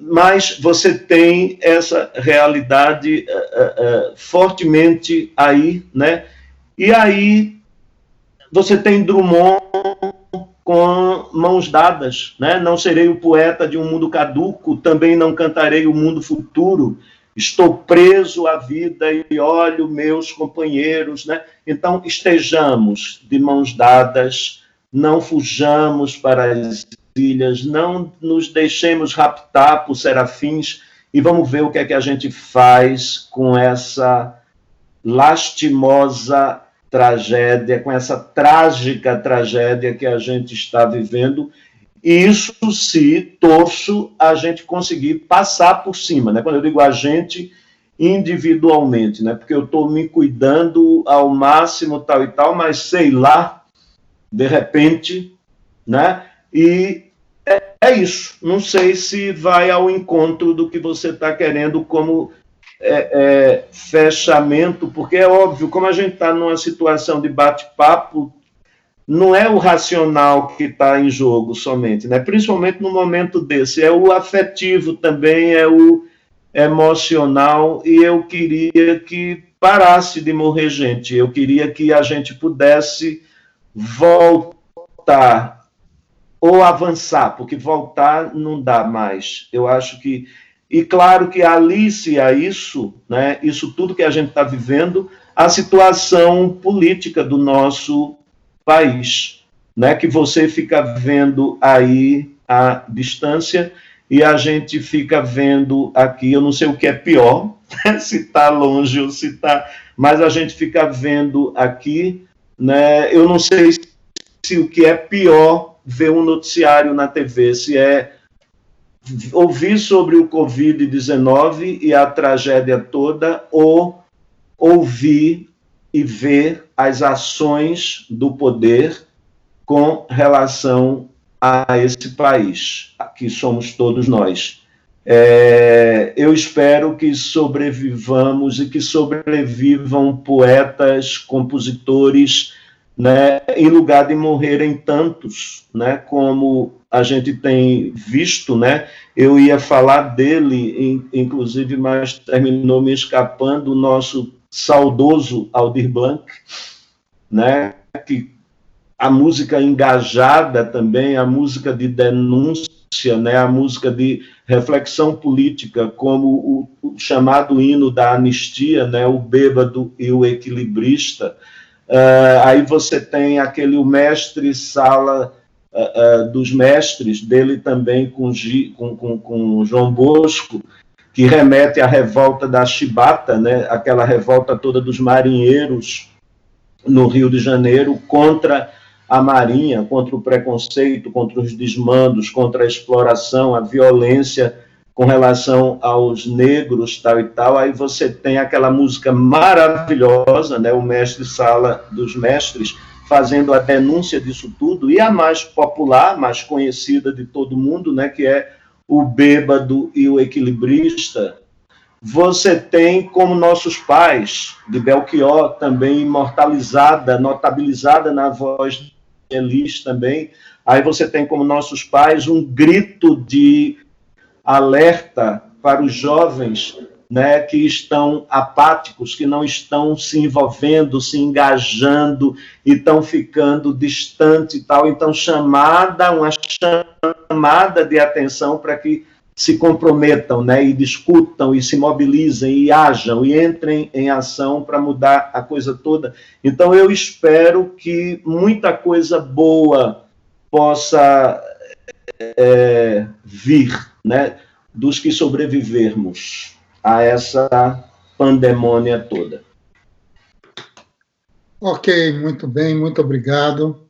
mas você tem essa realidade uh, uh, fortemente aí, né? E aí você tem Drummond com mãos dadas, né? Não serei o poeta de um mundo caduco, também não cantarei o mundo futuro. Estou preso à vida e olho meus companheiros, né? Então estejamos de mãos dadas, não fujamos para as ilhas, não nos deixemos raptar por serafins e vamos ver o que é que a gente faz com essa lastimosa tragédia, com essa trágica tragédia que a gente está vivendo isso se torço a gente conseguir passar por cima, né? Quando eu digo a gente, individualmente, né? Porque eu estou me cuidando ao máximo, tal e tal, mas sei lá, de repente, né? E é, é isso. Não sei se vai ao encontro do que você está querendo como é, é, fechamento, porque é óbvio, como a gente está numa situação de bate-papo, não é o racional que está em jogo somente, né? principalmente no momento desse, é o afetivo também, é o emocional, e eu queria que parasse de morrer gente, eu queria que a gente pudesse voltar ou avançar, porque voltar não dá mais. Eu acho que. E claro que alice a isso, né, isso tudo que a gente está vivendo, a situação política do nosso país, né? Que você fica vendo aí a distância e a gente fica vendo aqui, eu não sei o que é pior, se está longe ou se está, mas a gente fica vendo aqui, né? Eu não sei se o que é pior ver um noticiário na TV, se é ouvir sobre o Covid-19 e a tragédia toda, ou ouvir e ver as ações do poder com relação a esse país, que somos todos nós. É, eu espero que sobrevivamos e que sobrevivam poetas, compositores, né, em lugar de morrerem tantos, né, como a gente tem visto, né, eu ia falar dele, inclusive, mas terminou me escapando, o nosso saudoso Aldir Blanc, né, que a música engajada também, a música de denúncia, né, a música de reflexão política, como o, chamado hino da anistia, né, o bêbado e o equilibrista. Uh, aí você tem aquele o mestre sala uh, dos mestres, dele também com, com, com, com João Bosco, que remete à revolta da Chibata, né, aquela revolta toda dos marinheiros no Rio de Janeiro contra a Marinha, contra o preconceito, contra os desmandos, contra a exploração, a violência com relação aos negros, tal e tal. Aí você tem aquela música maravilhosa, né, o mestre Sala dos Mestres, fazendo a denúncia disso tudo, e a mais popular, mais conhecida de todo mundo, né, que é o bêbado e o equilibrista, você tem como nossos pais, de Belchior, também imortalizada, notabilizada na voz de Elis também. Aí você tem como nossos pais um grito de alerta para os jovens né, que estão apáticos, que não estão se envolvendo, se engajando e estão ficando distante e tal. Então, chamada, uma chamada de atenção para que se comprometam, né, e discutam e se mobilizem e ajam e entrem em ação para mudar a coisa toda. Então eu espero que muita coisa boa possa é, vir, né, dos que sobrevivermos a essa pandemônia toda. Ok, muito bem, muito obrigado.